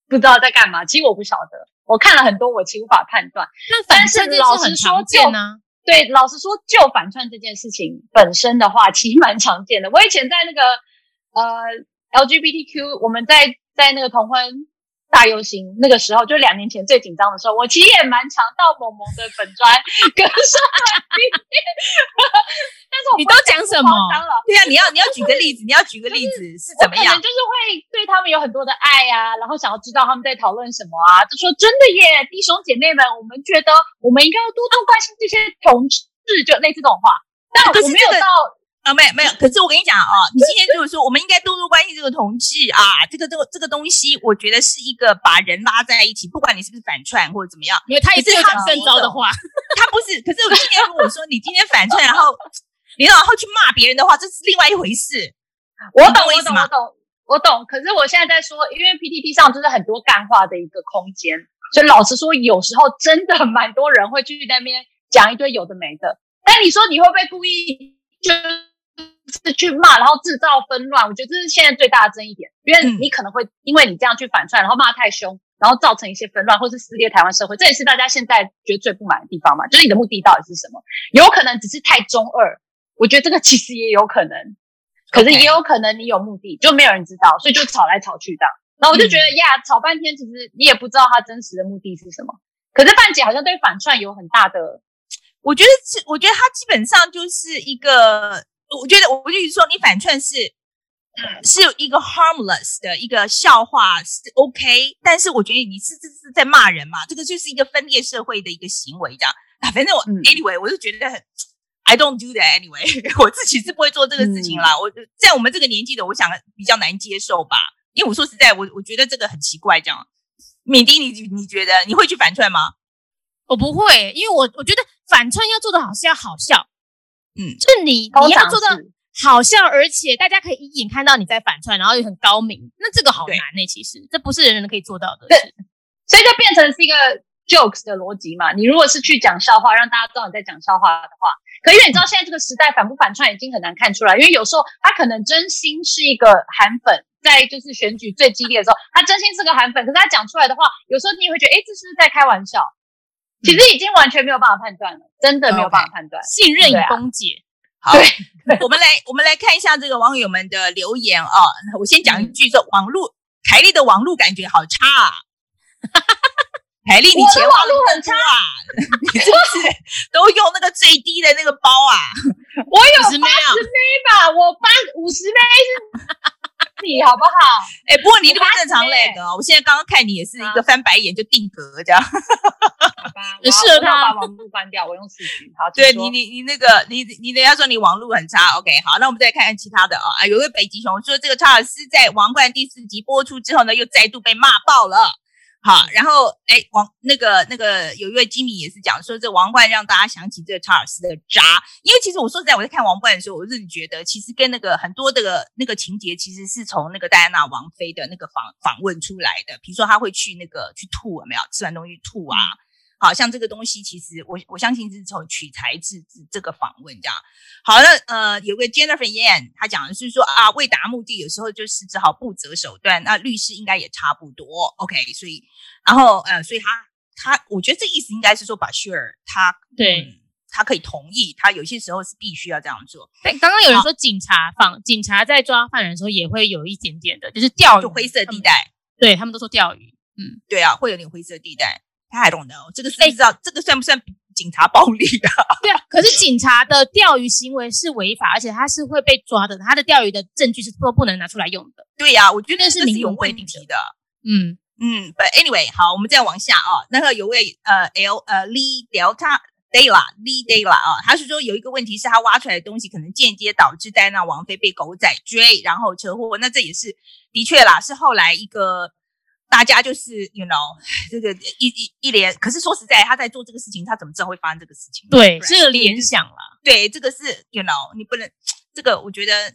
不知道在干嘛。其实我不晓得，我看了很多，我其实无法判断。那反正老实说，就对，老实说，就反串这件事情本身的话，其实蛮常见的。我以前在那个呃 LGBTQ，我们在在那个同婚。大游行那个时候，就两年前最紧张的时候，我其实也蛮常到萌萌的粉专跟上 但是我你都讲什么？对啊，你要你要举个例子，你要举个例子是怎么样？就是会对他们有很多的爱啊，然后想要知道他们在讨论什么啊，就说真的耶，弟兄姐妹们，我们觉得我们应该要多多关心这些同志，就类似这种话。但我没有到。啊，没有没有，可是我跟你讲啊，你今天就是说，我们应该多多关心这个同志啊，这个这个这个东西，我觉得是一个把人拉在一起，不管你是不是反串或者怎么样，因为他也是讲更糟的话，他不是。可是我今天如果说你今天反串，然后你然后去骂别人的话，这是另外一回事。我懂，我懂，我懂，我懂。可是我现在在说，因为 PTT 上就是很多干话的一个空间，所以老实说，有时候真的蛮多人会去那边讲一堆有的没的。但你说你会不会故意就？是去骂，然后制造纷乱，我觉得这是现在最大的争议点，因为你可能会因为你这样去反串，然后骂太凶，然后造成一些纷乱，或是撕裂台湾社会，这也是大家现在觉得最不满的地方嘛。就是你的目的到底是什么？有可能只是太中二，我觉得这个其实也有可能，可是也有可能你有目的，就没有人知道，所以就吵来吵去的。然后我就觉得呀，吵半天，其实你也不知道他真实的目的是什么。可是范姐好像对反串有很大的，我觉得是，我觉得他基本上就是一个。我觉得，我就是说，你反串是是一个 harmless 的一个笑话是 OK，但是我觉得你是这是在骂人嘛，这个就是一个分裂社会的一个行为，这样啊。反正我 anyway，我就觉得很 I don't do that anyway，我自己是不会做这个事情啦。嗯、我在我们这个年纪的，我想比较难接受吧，因为我说实在，我我觉得这个很奇怪，这样。敏迪，你你觉得你会去反串吗？我不会，因为我我觉得反串要做的好是要好笑，嗯，就你你要做到好笑，而且大家可以一眼看到你在反串，然后又很高明，那这个好难呢、欸。其实这不是人人可以做到的。对，所以就变成是一个 jokes 的逻辑嘛。你如果是去讲笑话，让大家知道你在讲笑话的话，可因为你知道现在这个时代反不反串已经很难看出来，因为有时候他可能真心是一个韩粉，在就是选举最激烈的时候，他真心是个韩粉，可是他讲出来的话，有时候你也会觉得，哎，这是不是在开玩笑？其实已经完全没有办法判断了，真的没有办法判断。信任与崩解。好，我们来我们来看一下这个网友们的留言啊。我先讲一句说，说网络凯莉的网络感觉好差啊。凯莉，你前网路很差啊，你是不是都用那个最低的那个包啊？我有八十枚吧，我八五十枚是。你好不好？哎、欸，不过你这个正常嘞的。我现在刚刚看你也是一个翻白眼就定格这样，好吧？很适合他把网络关掉，我用视频。好，对你你你那个你你等下说你网络很差，OK？好，那我们再看看其他的啊、哦。有位北极熊说，这个查尔斯在《王冠》第四集播出之后呢，又再度被骂爆了。好，然后哎，王那个那个有一位基米也是讲说，这王冠让大家想起这个查尔斯的渣，因为其实我说实在，我在看王冠的时候，我真的觉得其实跟那个很多的那个情节，其实是从那个戴安娜王妃的那个访访问出来的，比如说他会去那个去吐，有没有？吃完东西吐啊？好像这个东西，其实我我相信是从取材自这这个访问这样。好了，呃，有个 Jennifer Yan，他讲的是说啊，为达目的，有时候就是只好不择手段。那律师应该也差不多，OK。所以，然后呃，所以他他，我觉得这意思应该是说，Bashir 他对、嗯，他可以同意，他有些时候是必须要这样做。对，刚刚有人说警察放警察在抓犯人的时候也会有一点点的，就是钓鱼就灰色地带。对他们都说钓鱼，嗯，对啊，会有点灰色地带。I don't know，这个是不知道、欸、这个算不算警察暴力的？对啊，可是警察的钓鱼行为是违法，而且他是会被抓的。他的钓鱼的证据是都不能拿出来用的。对呀、啊，我觉得是明有问题的。嗯嗯，But anyway，好，我们再往下啊。那个有位呃 L 呃 Lee Delta Dela Lee Dela 啊，他是说有一个问题是他挖出来的东西可能间接导致戴安娜王妃被狗仔追，然后车祸。那这也是的确啦，是后来一个。大家就是，you know，这个一一一连，可是说实在，他在做这个事情，他怎么知道会发生这个事情？对，是个联想啦。对，这个是，you know，你不能，这个我觉得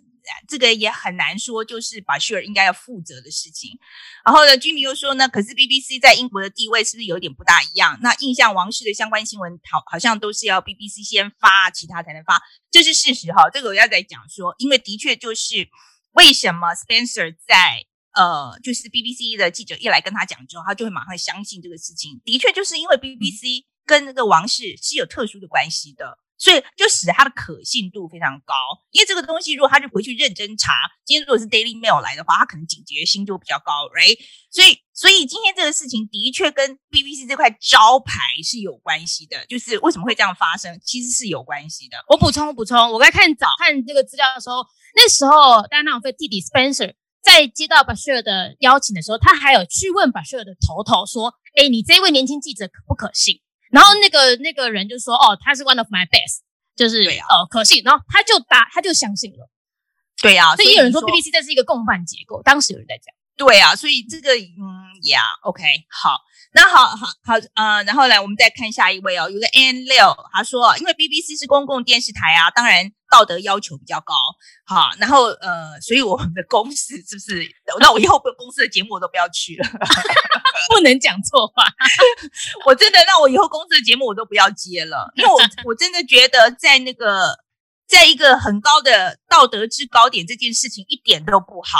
这个也很难说，就是把 Bashir 应该要负责的事情。然后呢，Jimmy 又说呢，可是 BBC 在英国的地位是不是有点不大一样？那印象王室的相关新闻，好，好像都是要 BBC 先发，其他才能发，这是事实哈。这个我要再讲说，因为的确就是为什么 Spencer 在。呃，就是 BBC 的记者一来跟他讲之后，他就会马上相信这个事情。的确，就是因为 BBC 跟那个王室是有特殊的关系的，所以就使得他的可信度非常高。因为这个东西，如果他就回去认真查，今天如果是 Daily Mail 来的话，他可能警觉心就比较高，right？所以，所以今天这个事情的确跟 BBC 这块招牌是有关系的。就是为什么会这样发生，其实是有关系的。我补充，我补充，我在看早看这个资料的时候，那时候戴安娜王妃弟弟 Spencer。在接到 Bashir 的邀请的时候，他还有去问 Bashir 的头头说：“哎，你这位年轻记者可不可信？”然后那个那个人就说：“哦，他是 one of my best，就是哦、可信。”然后他就答，他就相信了。对呀、啊，所以有人说 BBC 这是一个共犯结构，当时有人在讲。对啊，所以这个嗯，Yeah，OK，好，那好好好，呃，然后来我们再看下一位哦，有个 N 六，他说，因为 BBC 是公共电视台啊，当然道德要求比较高，好，然后呃，所以我们的公司是不是？那我以后公司的节目我都不要去了，不能讲错话，我真的，那我以后公司的节目我都不要接了，因为我 我真的觉得在那个在一个很高的道德制高点这件事情一点都不好。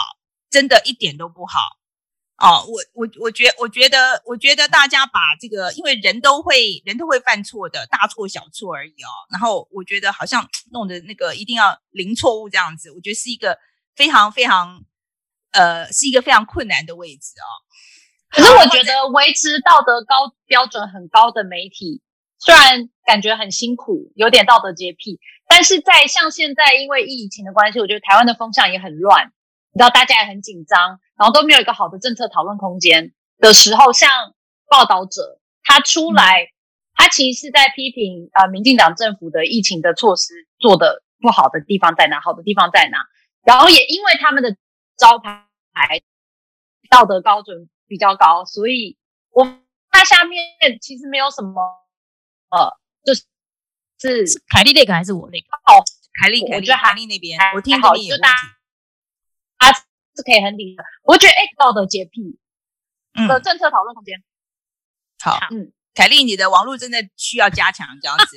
真的一点都不好哦，我我我觉我觉得我觉得大家把这个，因为人都会人都会犯错的，大错小错而已哦。然后我觉得好像 弄的那个一定要零错误这样子，我觉得是一个非常非常呃是一个非常困难的位置哦。可是我觉得维持道德高标准很高的媒体，虽然感觉很辛苦，有点道德洁癖，但是在像现在因为疫情的关系，我觉得台湾的风向也很乱。你知道大家也很紧张，然后都没有一个好的政策讨论空间的时候，像报道者他出来，他其实是在批评呃民进党政府的疫情的措施做的不好的地方在哪，好的地方在哪，然后也因为他们的招牌道德标准比较高，所以我那下面其实没有什么，呃，就是是凯莉那个还是我那个？哦，凯莉，凯莉，凯莉那边，我听好，就大家他是可以很理的。我觉得哎，道德洁癖的政策讨论空间。好，嗯，凯丽，你的网络真的需要加强，这样子。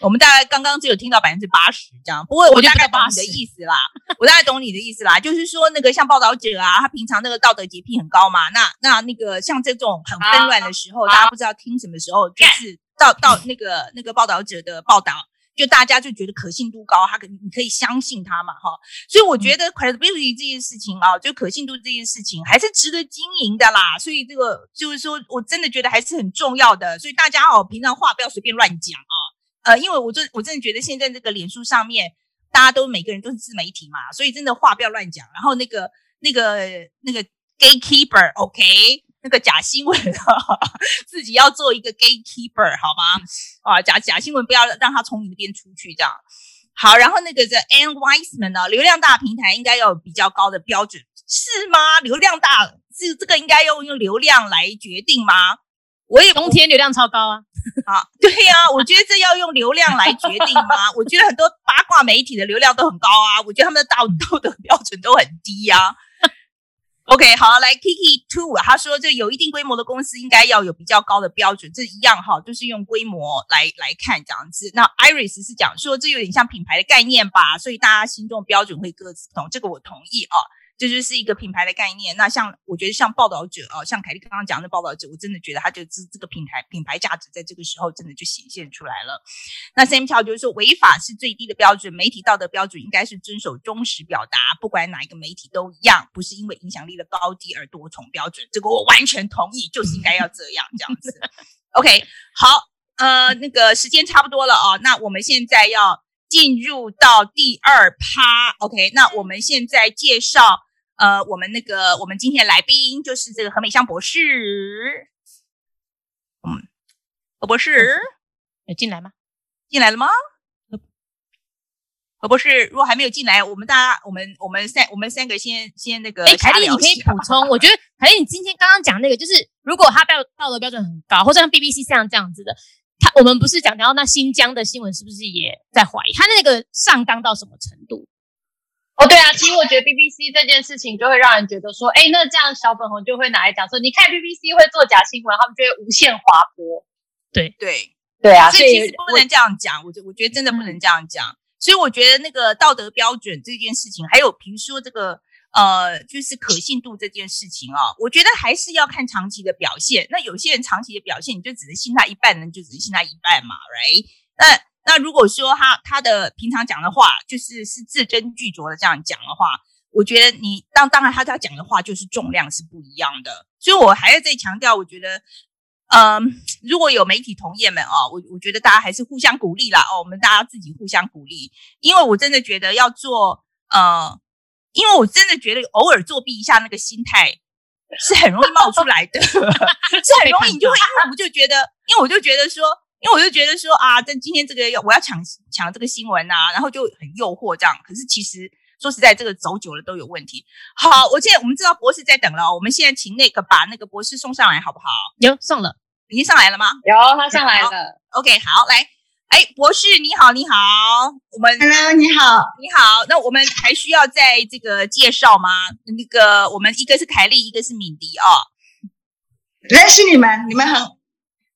我们大概刚刚只有听到百分之八十这样，不过我大概懂你的意思啦，我大概懂你的意思啦，就是说那个像报道者啊，他平常那个道德洁癖很高嘛，那那那个像这种很纷乱的时候，大家不知道听什么时候，就是到到那个那个报道者的报道，就大家就觉得可信度高，他可你可以相信他嘛，哈，所以我觉得 credibility 这件事情啊，就可信度这件事情还是值得经营的啦，所以这个就是说我真的觉得还是很重要的，所以大家哦，平常话不要随便乱讲啊。呃，因为我真我真的觉得现在这个脸书上面，大家都每个人都是自媒体嘛，所以真的话不要乱讲。然后那个那个那个 gatekeeper，OK，、okay? 那个假新闻，自己要做一个 gatekeeper 好吗？啊，假假新闻不要让他从你那边出去，这样好。然后那个 The Anne Weisman 呢，流量大平台应该要有比较高的标准，是吗？流量大是这个应该要用流量来决定吗？我也冬天流量超高啊！啊，对呀、啊，我觉得这要用流量来决定吗？我觉得很多八卦媒体的流量都很高啊，我觉得他们的道道德标准都很低呀、啊。OK，好，来 Kiki Two，他说这有一定规模的公司应该要有比较高的标准，这一样哈，就是用规模来来看这样子。那 Iris 是讲说这有点像品牌的概念吧，所以大家心中的标准会各自不同，这个我同意啊。这就是一个品牌的概念。那像我觉得像报道者啊，像凯莉刚刚讲的报道者，我真的觉得他就这这个品牌品牌价值在这个时候真的就显现出来了。那 Sam 乔就是说，违法是最低的标准，媒体道德标准应该是遵守忠实表达，不管哪一个媒体都一样，不是因为影响力的高低而多重标准。这个我完全同意，就是应该要这样这样子。OK，好，呃，那个时间差不多了啊，那我们现在要进入到第二趴。OK，那我们现在介绍。呃，我们那个，我们今天的来宾就是这个何美香博士。嗯，何博士有进来吗？进来了吗？何博士，如果还没有进来，我们大家，我们我们三我们三个先先那个。哎，凯丽，你可以补充。我觉得 凯丽，你今天刚刚讲那个，就是如果他标道德标准很高，或者像 BBC 像这样子的，他我们不是讲到那新疆的新闻，是不是也在怀疑他那个上纲到什么程度？哦，对啊，其实我觉得 BBC 这件事情就会让人觉得说，哎，那这样小粉红就会拿来讲说，你看 BBC 会做假新闻，他们就会无限滑坡。对对对啊，所以其实不能这样讲，我觉我觉得真的不能这样讲。嗯、所以我觉得那个道德标准这件事情，还有比如说这个呃，就是可信度这件事情啊，我觉得还是要看长期的表现。那有些人长期的表现，你就只能信他一半，人就只能信他一半嘛，right？那那如果说他他的平常讲的话就是是字斟句酌的这样讲的话，我觉得你当当然他他讲的话就是重量是不一样的，所以我还要再强调，我觉得，嗯、呃，如果有媒体同业们啊，我我觉得大家还是互相鼓励啦哦，我们大家自己互相鼓励，因为我真的觉得要做呃，因为我真的觉得偶尔作弊一下那个心态是很容易冒出来的，是很容易你就会因为我就觉得，因为我就觉得说。因为我就觉得说啊，但今天这个要我要抢抢这个新闻呐、啊，然后就很诱惑这样。可是其实说实在，这个走久了都有问题。好，我现在我们知道博士在等了，我们现在请那个把那个博士送上来好不好？有送了，已经上来了吗？有，他上来了。OK，好，来，哎，博士你好，你好，我们 Hello，你好，你好。那我们还需要在这个介绍吗？那个我们一个是凯莉，一个是敏迪哦。认识你们，你们很。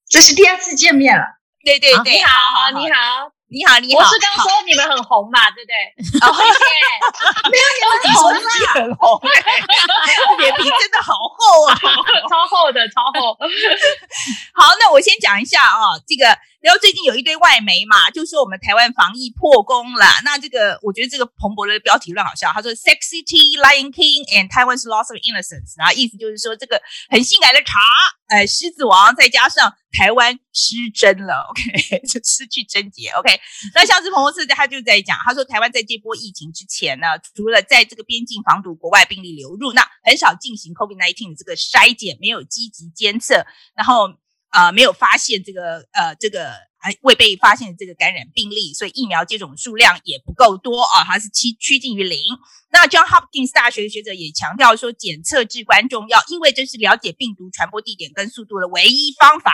这是第二次见面了，对对对，你好，你好，你好，你好。我是刚说你们很红嘛，对不对？哦，谢谢。没有你们很红吗？很红，脸皮真的好厚啊，超厚的，超厚。好，那我先讲一下啊，这个。然后最近有一堆外媒嘛，就说我们台湾防疫破功了。那这个我觉得这个彭博的标题乱好笑，他说 “Sexy Tea Lion King and Taiwan's Loss of Innocence”，然后意思就是说这个很性感的茶，呃，狮子王再加上台湾失真了，OK，就失去贞洁，OK。那像是彭博社他就在讲，他说台湾在这波疫情之前呢，除了在这个边境防堵国外病例流入，那很少进行 COVID-19 的这个筛检，没有积极监测，然后。啊、呃，没有发现这个呃，这个还未被发现的这个感染病例，所以疫苗接种数量也不够多啊，它是趋趋近于零。那 John Hopkins 大学的学者也强调说，检测至关重要，因为这是了解病毒传播地点跟速度的唯一方法。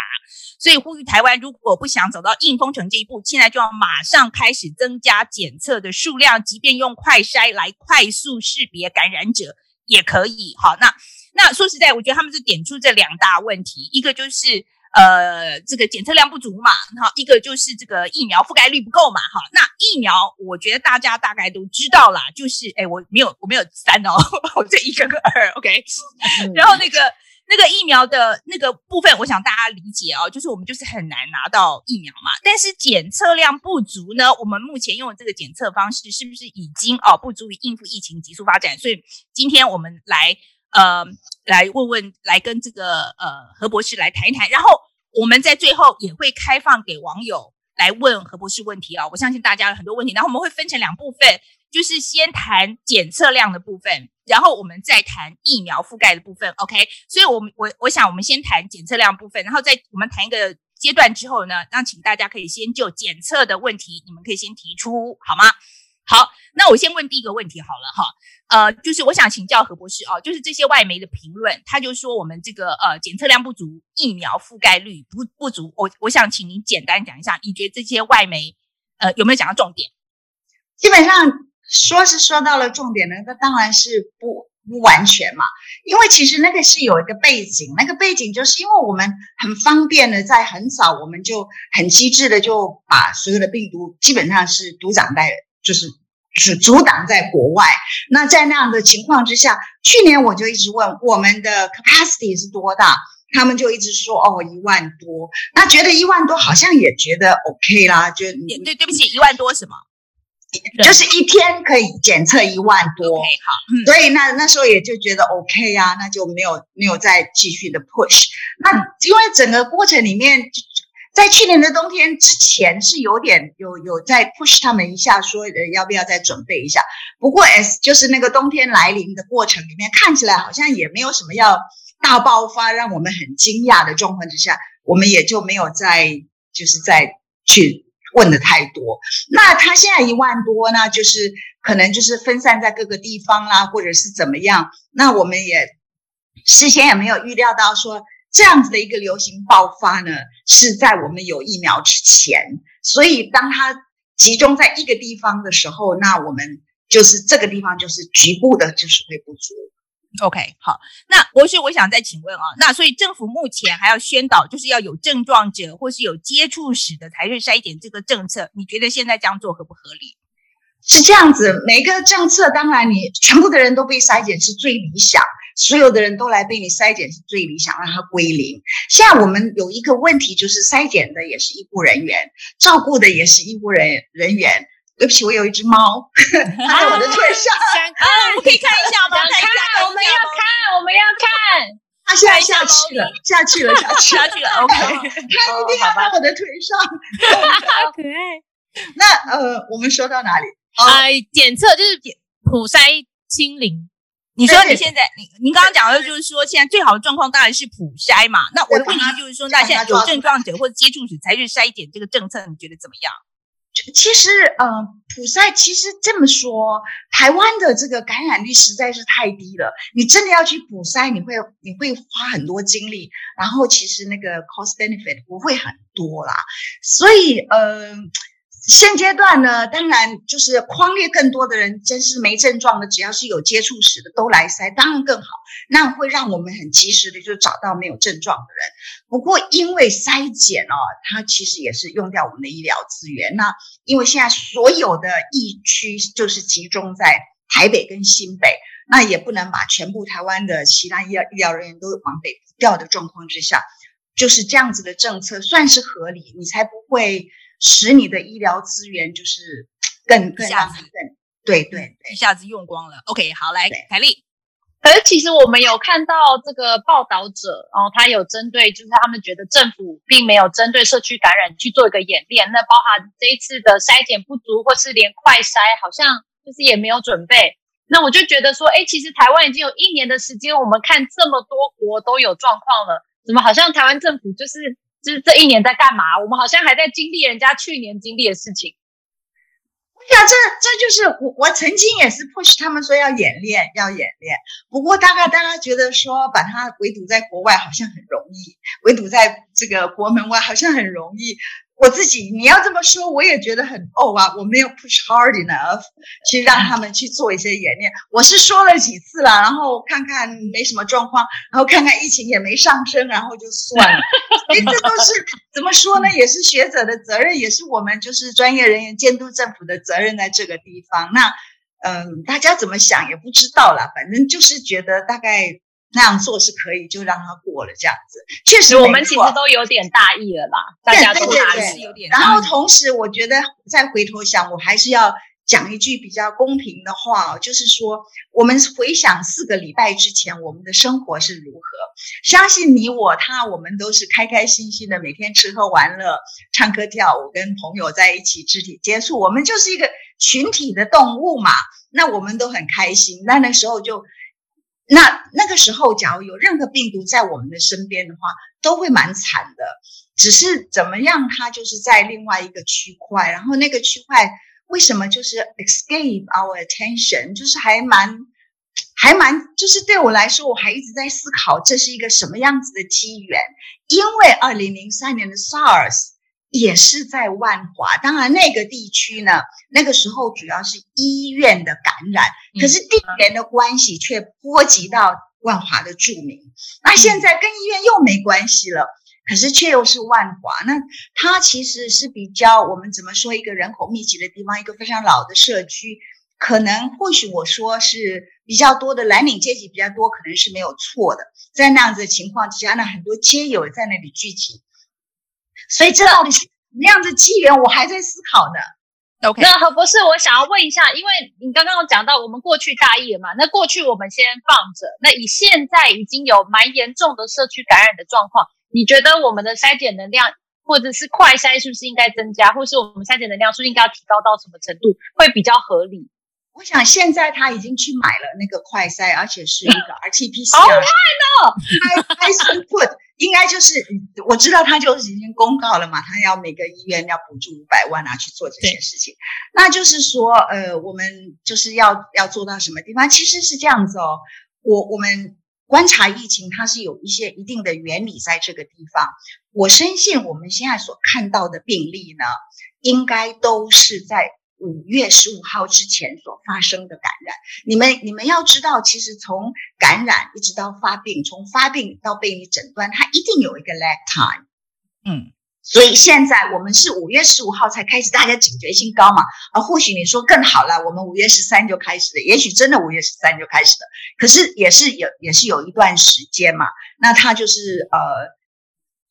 所以呼吁台湾，如果不想走到硬封城这一步，现在就要马上开始增加检测的数量，即便用快筛来快速识别感染者也可以。好，那那说实在，我觉得他们是点出这两大问题，一个就是呃这个检测量不足嘛，好，一个就是这个疫苗覆盖率不够嘛。哈，那疫苗我觉得大家大概都知道啦，就是哎，我没有我没有三哦，我这一个个二，OK，然后那个。那个疫苗的那个部分，我想大家理解哦，就是我们就是很难拿到疫苗嘛。但是检测量不足呢，我们目前用的这个检测方式是不是已经哦不足以应付疫情急速发展？所以今天我们来呃来问问，来跟这个呃何博士来谈一谈，然后我们在最后也会开放给网友来问何博士问题啊、哦。我相信大家有很多问题，然后我们会分成两部分。就是先谈检测量的部分，然后我们再谈疫苗覆盖的部分，OK？所以我，我们我我想我们先谈检测量部分，然后在我们谈一个阶段之后呢，让请大家可以先就检测的问题，你们可以先提出，好吗？好，那我先问第一个问题好了哈，呃，就是我想请教何博士哦，就是这些外媒的评论，他就说我们这个呃检测量不足，疫苗覆盖率不不足，我我想请您简单讲一下，你觉得这些外媒呃有没有讲到重点？基本上。说是说到了重点呢，那当然是不不完全嘛，因为其实那个是有一个背景，那个背景就是因为我们很方便的在很早我们就很机智的就把所有的病毒基本上是独掌在，就是是阻挡在国外。那在那样的情况之下，去年我就一直问我们的 capacity 是多大，他们就一直说哦一万多，那觉得一万多好像也觉得 OK 啦，就对对对不起，一万多什么？就是一天可以检测一万多，okay, 好，嗯、所以那那时候也就觉得 OK 啊，那就没有没有再继续的 push。那因为整个过程里面，在去年的冬天之前是有点有有在 push 他们一下，说呃要不要再准备一下。不过 S 就是那个冬天来临的过程里面，看起来好像也没有什么要大爆发，让我们很惊讶的状况之下，我们也就没有再就是再去。问的太多，那他现在一万多呢，就是可能就是分散在各个地方啦，或者是怎么样？那我们也事先也没有预料到说这样子的一个流行爆发呢，是在我们有疫苗之前。所以当它集中在一个地方的时候，那我们就是这个地方就是局部的，就是会不足。OK，好，那博士，我想再请问啊，那所以政府目前还要宣导，就是要有症状者或是有接触史的才去筛检这个政策，你觉得现在这样做合不合理？是这样子，每个政策当然你全部的人都被筛检是最理想，所有的人都来被你筛检是最理想，让它归零。现在我们有一个问题，就是筛检的也是医护人员，照顾的也是医护人人员。对不起，我有一只猫，它 在我的腿上。想看，我可以看一下吗？看一下，我们要看，我们要看。它现在下去了，下去了，下去了，下去了。OK，它一定要在我的腿上。好可爱。那呃，我们说到哪里？呃，检测就是普筛清零。你说你现在，你您刚刚讲的就是说，现在最好的状况当然是普筛嘛。那我的问题就是说，那现在有症状者或者接触者才去筛检，这个政策你觉得怎么样？其实，呃，普筛其实这么说，台湾的这个感染率实在是太低了。你真的要去普筛，你会你会花很多精力，然后其实那个 cost benefit 不会很多啦。所以，呃。现阶段呢，当然就是框列更多的人，真是没症状的，只要是有接触史的都来筛，当然更好。那会让我们很及时的就找到没有症状的人。不过因为筛检哦，它其实也是用掉我们的医疗资源。那因为现在所有的疫区就是集中在台北跟新北，那也不能把全部台湾的其他医疗医疗人员都往北调的状况之下，就是这样子的政策算是合理，你才不会。使你的医疗资源就是更更下子更对对对，一下子用光了。OK，好，来凯丽。可是其实我们有看到这个报道者，然后他有针对，就是他们觉得政府并没有针对社区感染去做一个演练，那包含这一次的筛检不足，或是连快筛好像就是也没有准备。那我就觉得说，哎，其实台湾已经有一年的时间，我们看这么多国都有状况了，怎么好像台湾政府就是就是这一年在干嘛？我们好像还在经历人家去年经历的事情。我想这这就是我我曾经也是 push 他们说要演练要演练，不过大概大家觉得说把它围堵在国外好像很容易，围堵在这个国门外好像很容易。我自己，你要这么说，我也觉得很哦啊，我没有 push hard enough 去让他们去做一些演练。我是说了几次了，然后看看没什么状况，然后看看疫情也没上升，然后就算了。所以这都是怎么说呢？也是学者的责任，也是我们就是专业人员监督政府的责任，在这个地方。那嗯，大家怎么想也不知道了，反正就是觉得大概。那样做是可以，就让他过了这样子。确实，我们其实都有点大意了啦，大家都大意有点。然后同时，我觉得再回头想，我还是要讲一句比较公平的话，就是说，我们回想四个礼拜之前我们的生活是如何，相信你我他，我们都是开开心心的，每天吃喝玩乐、唱歌跳舞，跟朋友在一起肢体接触，我们就是一个群体的动物嘛。那我们都很开心。那那时候就。那那个时候，假如有任何病毒在我们的身边的话，都会蛮惨的。只是怎么样，它就是在另外一个区块，然后那个区块为什么就是 escape our attention，就是还蛮还蛮，就是对我来说，我还一直在思考这是一个什么样子的机缘，因为二零零三年的 SARS。也是在万华，当然那个地区呢，那个时候主要是医院的感染，可是地缘的关系却波及到万华的住民。那现在跟医院又没关系了，可是却又是万华。那它其实是比较我们怎么说，一个人口密集的地方，一个非常老的社区，可能或许我说是比较多的蓝领阶级比较多，可能是没有错的。在那样子的情况之下，那很多街友在那里聚集。所以这到底是什么样的机缘，我还在思考呢。OK，那何博士，我想要问一下，因为你刚刚有讲到我们过去大意了嘛？那过去我们先放着。那以现在已经有蛮严重的社区感染的状况，你觉得我们的筛检能量或者是快筛是不是应该增加，或是我们筛检能量是不是应该要提高到什么程度会比较合理？我想现在他已经去买了那个快筛，而且是一个 RT-PCR。好快哦，high throughput 应该就是我知道他就是已经公告了嘛，他要每个医院要补助五百万啊去做这些事情。那就是说，呃，我们就是要要做到什么地方？其实是这样子哦，我我们观察疫情，它是有一些一定的原理在这个地方。我深信我们现在所看到的病例呢，应该都是在。五月十五号之前所发生的感染，你们你们要知道，其实从感染一直到发病，从发病到被你诊断，它一定有一个 lag time。嗯，所以现在我们是五月十五号才开始，大家警觉性高嘛？啊或许你说更好了，我们五月十三就开始了，也许真的五月十三就开始了，可是也是有也是有一段时间嘛。那它就是呃。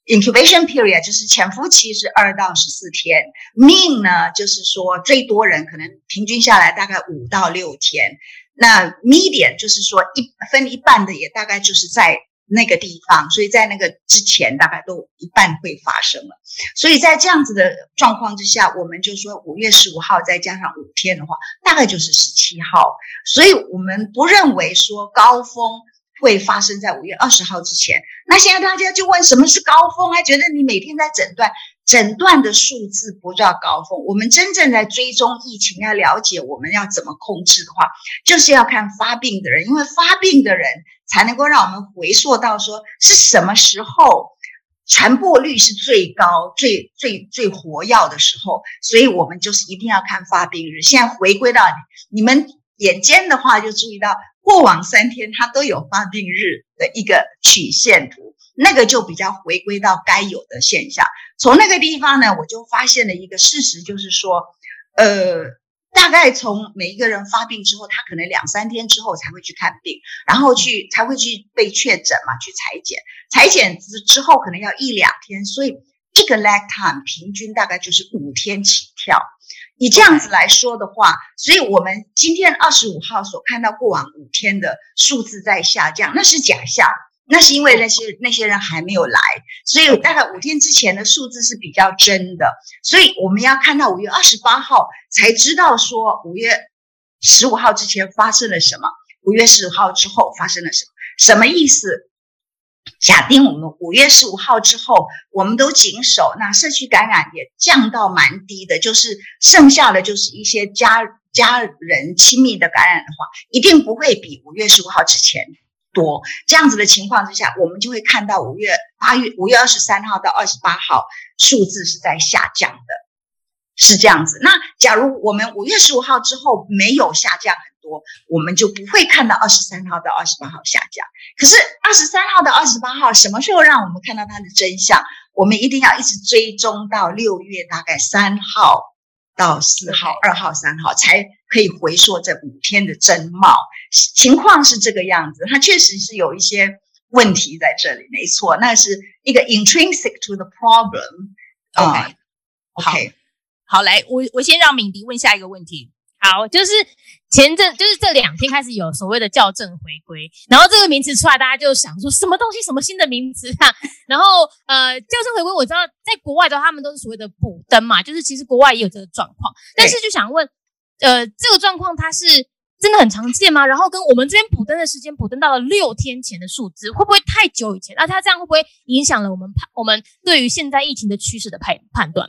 Incubation period 就是潜伏期是二到十四天，mean 呢就是说最多人可能平均下来大概五到六天，那 median 就是说一分一半的也大概就是在那个地方，所以在那个之前大概都一半会发生了，所以在这样子的状况之下，我们就说五月十五号再加上五天的话，大概就是十七号，所以我们不认为说高峰。会发生在五月二十号之前。那现在大家就问什么是高峰？还觉得你每天在诊断，诊断的数字不叫高峰。我们真正在追踪疫情，要了解我们要怎么控制的话，就是要看发病的人，因为发病的人才能够让我们回溯到说是什么时候传播率是最高、最最最活跃的时候。所以我们就是一定要看发病日。现在回归到你们眼尖的话，就注意到。过往三天，它都有发病日的一个曲线图，那个就比较回归到该有的现象。从那个地方呢，我就发现了一个事实，就是说，呃，大概从每一个人发病之后，他可能两三天之后才会去看病，然后去才会去被确诊嘛，去裁剪，裁剪之之后可能要一两天，所以一个 lag time 平均大概就是五天起跳。以这样子来说的话，所以我们今天二十五号所看到过往五天的数字在下降，那是假象，那是因为那些那些人还没有来，所以大概五天之前的数字是比较真的。所以我们要看到五月二十八号才知道说五月十五号之前发生了什么，五月十五号之后发生了什么，什么意思？假定我们五月十五号之后，我们都谨守，那社区感染也降到蛮低的，就是剩下的就是一些家家人亲密的感染的话，一定不会比五月十五号之前多。这样子的情况之下，我们就会看到五月八月五月二十三号到二十八号数字是在下降的，是这样子。那假如我们五月十五号之后没有下降。多，我们就不会看到二十三号到二十八号下架。可是二十三号到二十八号什么时候让我们看到它的真相？我们一定要一直追踪到六月大概三号到四号、二号、三号，才可以回溯这五天的真貌。情况是这个样子，它确实是有一些问题在这里，没错，那是一个 intrinsic to the problem。Okay. 好，好，来，我我先让敏迪问下一个问题。好，就是。前阵就是这两天开始有所谓的校正回归，然后这个名词出来，大家就想说什么东西，什么新的名词啊？然后呃，校正回归，我知道在国外的话，他们都是所谓的补登嘛，就是其实国外也有这个状况，但是就想问，呃，这个状况它是真的很常见吗？然后跟我们这边补登的时间补登到了六天前的数字，会不会太久以前？那它这样会不会影响了我们判我们对于现在疫情的趋势的判判断？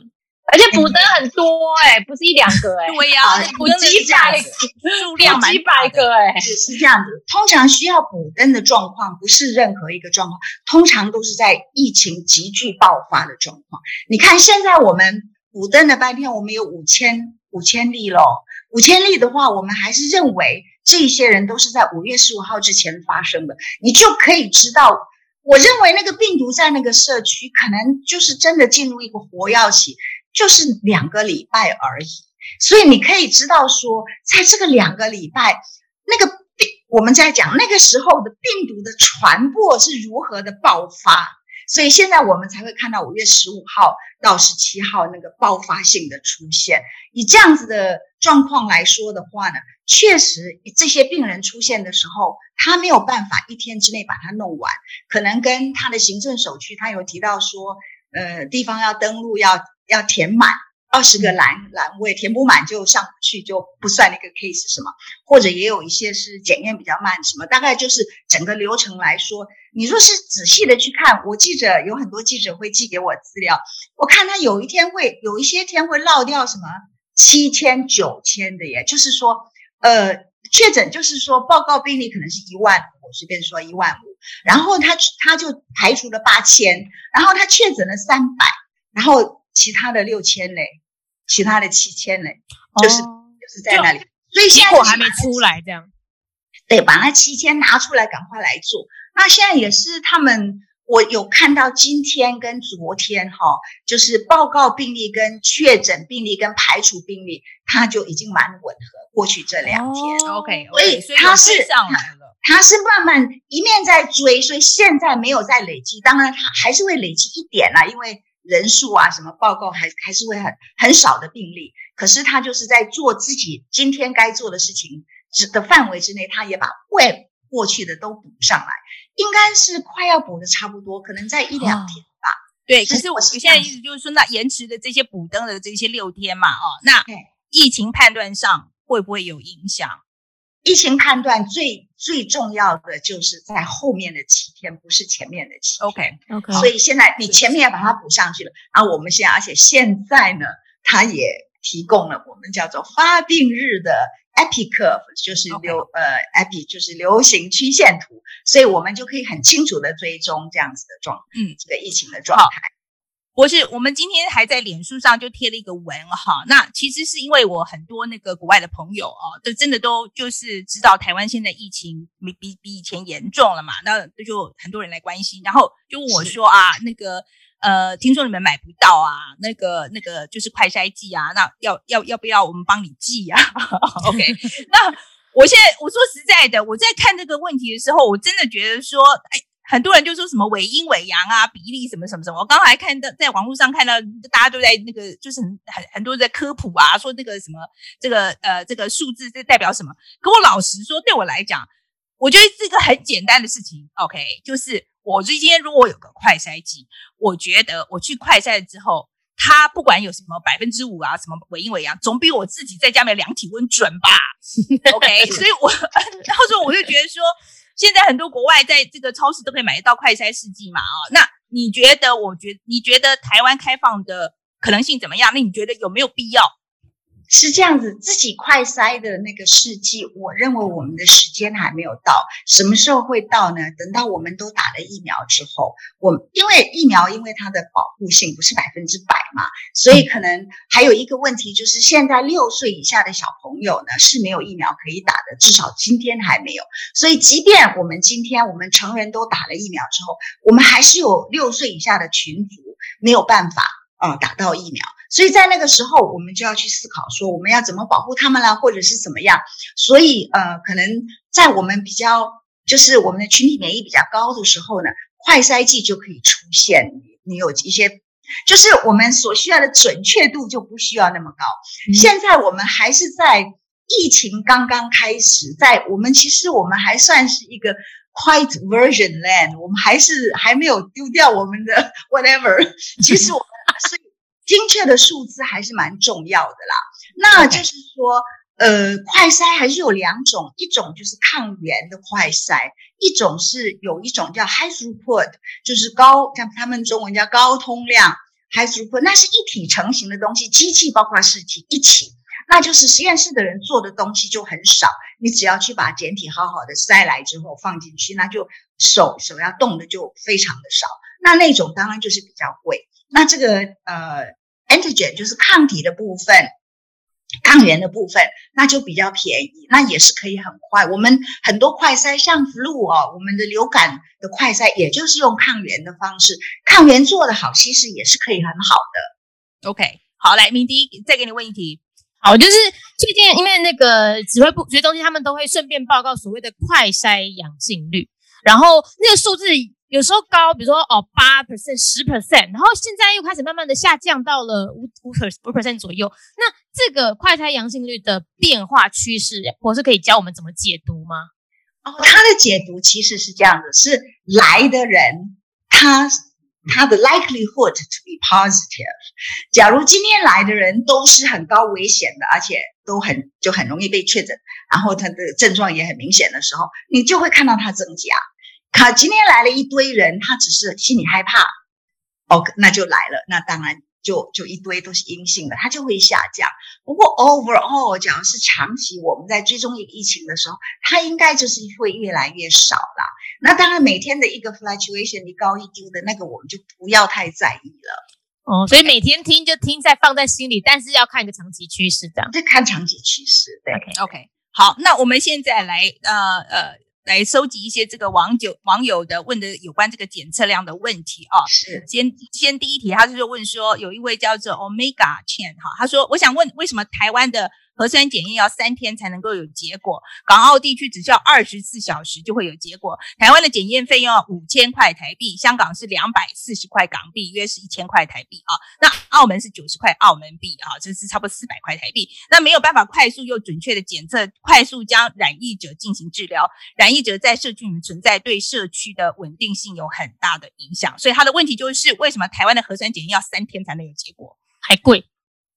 而且补灯很多哎、欸，不是一两个哎、欸，对呀、啊，补登几百数量几百个哎、欸，是是这样子。通常需要补灯的状况，不是任何一个状况，通常都是在疫情急剧爆发的状况。你看现在我们补灯的半天，我们有五千五千例喽。五千例的话，我们还是认为这些人都是在五月十五号之前发生的，你就可以知道，我认为那个病毒在那个社区可能就是真的进入一个活跃期。就是两个礼拜而已，所以你可以知道说，在这个两个礼拜，那个病我们在讲那个时候的病毒的传播是如何的爆发，所以现在我们才会看到五月十五号到十七号那个爆发性的出现。以这样子的状况来说的话呢，确实这些病人出现的时候，他没有办法一天之内把它弄完，可能跟他的行政手续，他有提到说，呃，地方要登录要。要填满二十个栏栏位，填不满就上不去，就不算那个 case 什么，或者也有一些是检验比较慢什么，大概就是整个流程来说，你若是仔细的去看，我记者有很多记者会寄给我资料，我看他有一天会有一些天会落掉什么七千九千的耶，就是说，呃，确诊就是说报告病例可能是一万，我随便说一万五，然后他他就排除了八千，然后他确诊了三百，然后。其他的六千嘞，其他的七千嘞，就是、哦、就是在那里，所以现在结果还没出来，这样，对，把那七千拿出来，赶快来做。那现在也是他们，我有看到今天跟昨天哈，就是报告病例跟确诊病例跟排除病例，它就已经蛮吻合。过去这两天、哦、，OK，所以它是上来了，它是慢慢一面在追，所以现在没有在累积，当然它还是会累积一点啦，因为。人数啊，什么报告还还是会很很少的病例，可是他就是在做自己今天该做的事情之的范围之内，他也把未过去的都补上来，应该是快要补的差不多，可能在一两天吧。哦、对，可是我现在意思就是说，那延迟的这些补登的这些六天嘛，哦，那疫情判断上会不会有影响？疫情判断最最重要的就是在后面的七天，不是前面的七天。OK OK，所以现在你前面要把它补上去了。然后我们现在，而且现在呢，它也提供了我们叫做发病日的 Epi Curve，就是流.呃 Epi 就是流行曲线图，所以我们就可以很清楚的追踪这样子的状，嗯，这个疫情的状态。我是我们今天还在脸书上就贴了一个文哈，那其实是因为我很多那个国外的朋友啊，都真的都就是知道台湾现在疫情比比比以前严重了嘛，那就很多人来关心，然后就问我说啊，那个呃，听说你们买不到啊，那个那个就是快筛剂啊，那要要要不要我们帮你寄啊？OK，那我现在我说实在的，我在看这个问题的时候，我真的觉得说，哎。很多人就说什么伪阴伪阳啊，比例什么什么什么。我刚才看到在网络上看到，大家都在那个就是很很很多在科普啊，说那个什么这个呃这个数字这代表什么。可我老实说，对我来讲，我觉得这个很简单的事情。OK，就是我今天如果有个快筛机，我觉得我去快筛之后，它不管有什么百分之五啊，什么伪阴伪阳，总比我自己在家里面量体温准吧。OK，所以我然后说我就觉得说。现在很多国外在这个超市都可以买得到快筛试剂嘛？啊，那你觉得？我觉你觉得台湾开放的可能性怎么样？那你觉得有没有必要？是这样子，自己快筛的那个试剂，我认为我们的时间还没有到。什么时候会到呢？等到我们都打了疫苗之后，我因为疫苗因为它的保护性不是百分之百嘛，所以可能还有一个问题就是，现在六岁以下的小朋友呢是没有疫苗可以打的，至少今天还没有。所以，即便我们今天我们成人都打了疫苗之后，我们还是有六岁以下的群组没有办法啊、呃、打到疫苗。所以在那个时候，我们就要去思考说，我们要怎么保护他们啦，或者是怎么样。所以，呃，可能在我们比较，就是我们的群体免疫比较高的时候呢，快筛剂就可以出现。你有一些，就是我们所需要的准确度就不需要那么高。嗯。现在我们还是在疫情刚刚开始，在我们其实我们还算是一个 quiet version land，我们还是还没有丢掉我们的 whatever。其实我。精确的数字还是蛮重要的啦。那就是说.呃，快筛还是有两种，一种就是抗原的快筛，一种是有一种叫 high throughput，就是高，像他们中文叫高通量 high throughput，那是一体成型的东西，机器包括试剂一起，那就是实验室的人做的东西就很少，你只要去把检体好好的筛来之后放进去，那就手手要动的就非常的少，那那种当然就是比较贵，那这个呃。Antigen 就是抗体的部分，抗原的部分，那就比较便宜，那也是可以很快。我们很多快筛，像 flu 哦，我们的流感的快筛，也就是用抗原的方式，抗原做得好，其实也是可以很好的。OK，好，来，明迪再给你问一题。好，就是最近因为那个指挥部指挥中心，他们都会顺便报告所谓的快筛阳性率，然后那个数字。有时候高，比如说哦八 percent、十 percent，然后现在又开始慢慢的下降到了五五 percent 五 percent 左右。那这个快筛阳性率的变化趋势，我是可以教我们怎么解读吗？哦，他的解读其实是这样的：是来的人，他他的 likelihood to be positive。假如今天来的人都是很高危险的，而且都很就很容易被确诊，然后他的症状也很明显的时候，你就会看到它增加。好，今天来了一堆人，他只是心里害怕，OK，那就来了，那当然就就一堆都是阴性的，它就会下降。不过 overall，假如是长期我们在追踪一个疫情的时候，它应该就是会越来越少了。那当然每天的一个 fluctuation 一高一低的那个，我们就不要太在意了。哦，所以每天听就听在放在心里，但是要看一个长期趋势，这样。就看长期趋势，对。OK，好，那我们现在来，呃呃。来收集一些这个网友网友的问的有关这个检测量的问题啊。是，先先第一题，他就是问说，有一位叫做 Omega Chen 哈，他说，我想问，为什么台湾的核酸检验要三天才能够有结果，港澳地区只需要二十四小时就会有结果。台湾的检验费用五千块台币，香港是两百四十块港币，约是一千块台币啊。那澳门是九十块澳门币啊，这是差不多四百块台币。那没有办法快速又准确的检测，快速将染疫者进行治疗，染疫者在社区里面存在，对社区的稳定性有很大的影响。所以他的问题就是，为什么台湾的核酸检验要三天才能有结果，还贵？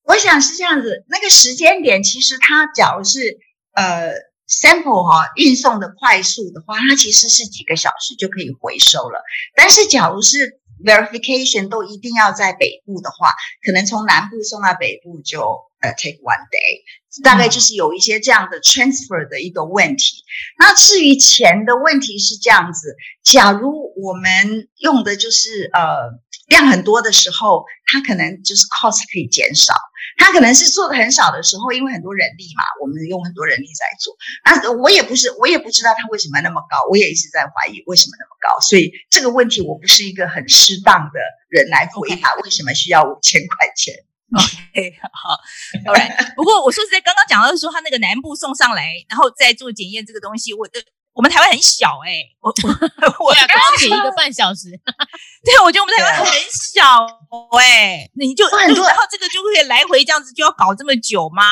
我想是这样子，那个时间点其实它假如是呃 sample 哈运送的快速的话，它其实是几个小时就可以回收了。但是假如是 verification 都一定要在北部的话，可能从南部送到北部就呃 take one day，大概就是有一些这样的 transfer 的一个问题。那至于钱的问题是这样子，假如我们用的就是呃。量很多的时候，它可能就是 cost 可以减少。它可能是做的很少的时候，因为很多人力嘛，我们用很多人力在做。那我也不是，我也不知道它为什么那么高，我也一直在怀疑为什么那么高。所以这个问题我不是一个很适当的人来回答，为什么需要五千块钱 OK，好，Alright。不过我说实在，刚刚讲到说他那个南部送上来，然后再做检验这个东西，我的。我们台湾很小哎、欸，我 我我要高铁一个半小时，对，我觉得我们台湾很小哎、欸，你就很多，然后这个就会来回这样子，就要搞这么久吗？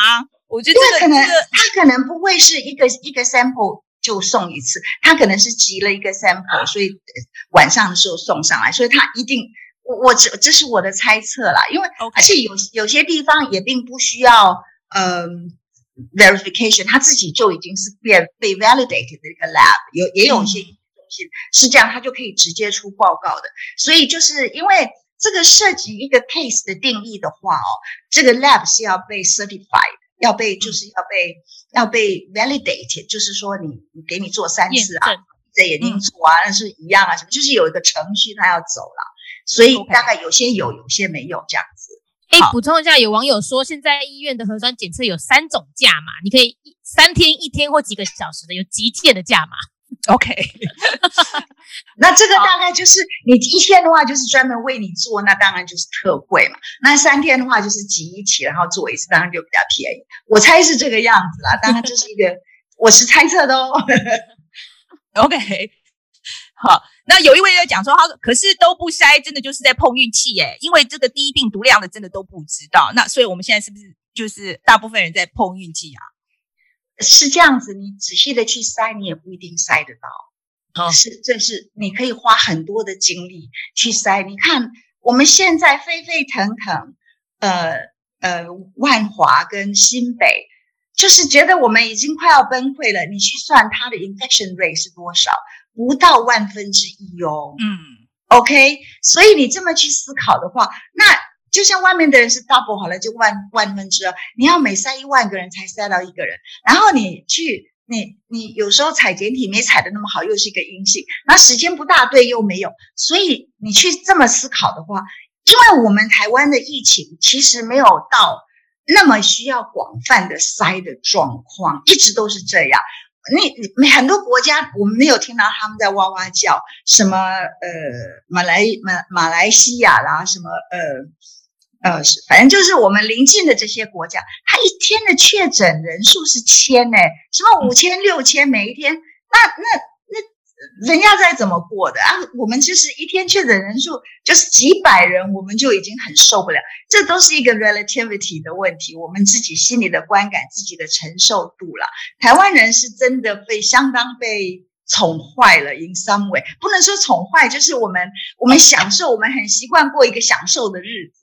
我觉得这个可能，他可能不会是一个一个 sample 就送一次，他可能是集了一个 sample，所以晚上的时候送上来，所以他一定，我我这这是我的猜测啦，因为而且有有些地方也并不需要，嗯。verification，它自己就已经是变被 validated 的一个 lab，有也有一些中心是这样，它就可以直接出报告的。所以就是因为这个涉及一个 case 的定义的话哦，这个 lab 是要被 certified，要被就是要被、嗯、要被 validated，就是说你你给你做三次啊，在眼睛做啊，那是一样啊，什么就是有一个程序它要走了，所以大概有些有，有些没有这样子。可以补充一下，有网友说，现在医院的核酸检测有三种价码，你可以三天、一天或几个小时的，有急件的价码。OK，那这个大概就是你一天的话，就是专门为你做，那当然就是特贵嘛。那三天的话，就是集一起，然后做一次，当然就比较便宜。我猜是这个样子啦，当然这是一个我是猜测的哦。OK。好，那有一位在讲说，他说可是都不筛，真的就是在碰运气耶，因为这个低病毒量的真的都不知道。那所以我们现在是不是就是大部分人在碰运气啊？是这样子，你仔细的去筛，你也不一定筛得到。哦，是，这是你可以花很多的精力去筛。你看我们现在沸沸腾腾，呃呃，万华跟新北，就是觉得我们已经快要崩溃了。你去算它的 infection rate 是多少？不到万分之一哦，嗯，OK，所以你这么去思考的话，那就像外面的人是 double 好了，就万万分之二，你要每筛一万个人才筛到一个人，然后你去，你你有时候采检体没采的那么好，又是一个阴性，那时间不大对又没有，所以你去这么思考的话，因为我们台湾的疫情其实没有到那么需要广泛的筛的状况，一直都是这样。你你很多国家，我们没有听到他们在哇哇叫，什么呃马来马马来西亚啦，什么呃呃，反正就是我们邻近的这些国家，它一天的确诊人数是千呢，什么五千六千每一天，那那。人家再怎么过的啊？我们其实一天确诊人数就是几百人，我们就已经很受不了。这都是一个 relativity 的问题，我们自己心里的观感、自己的承受度了。台湾人是真的被相当被宠坏了，in some way，不能说宠坏，就是我们我们享受，我们很习惯过一个享受的日子。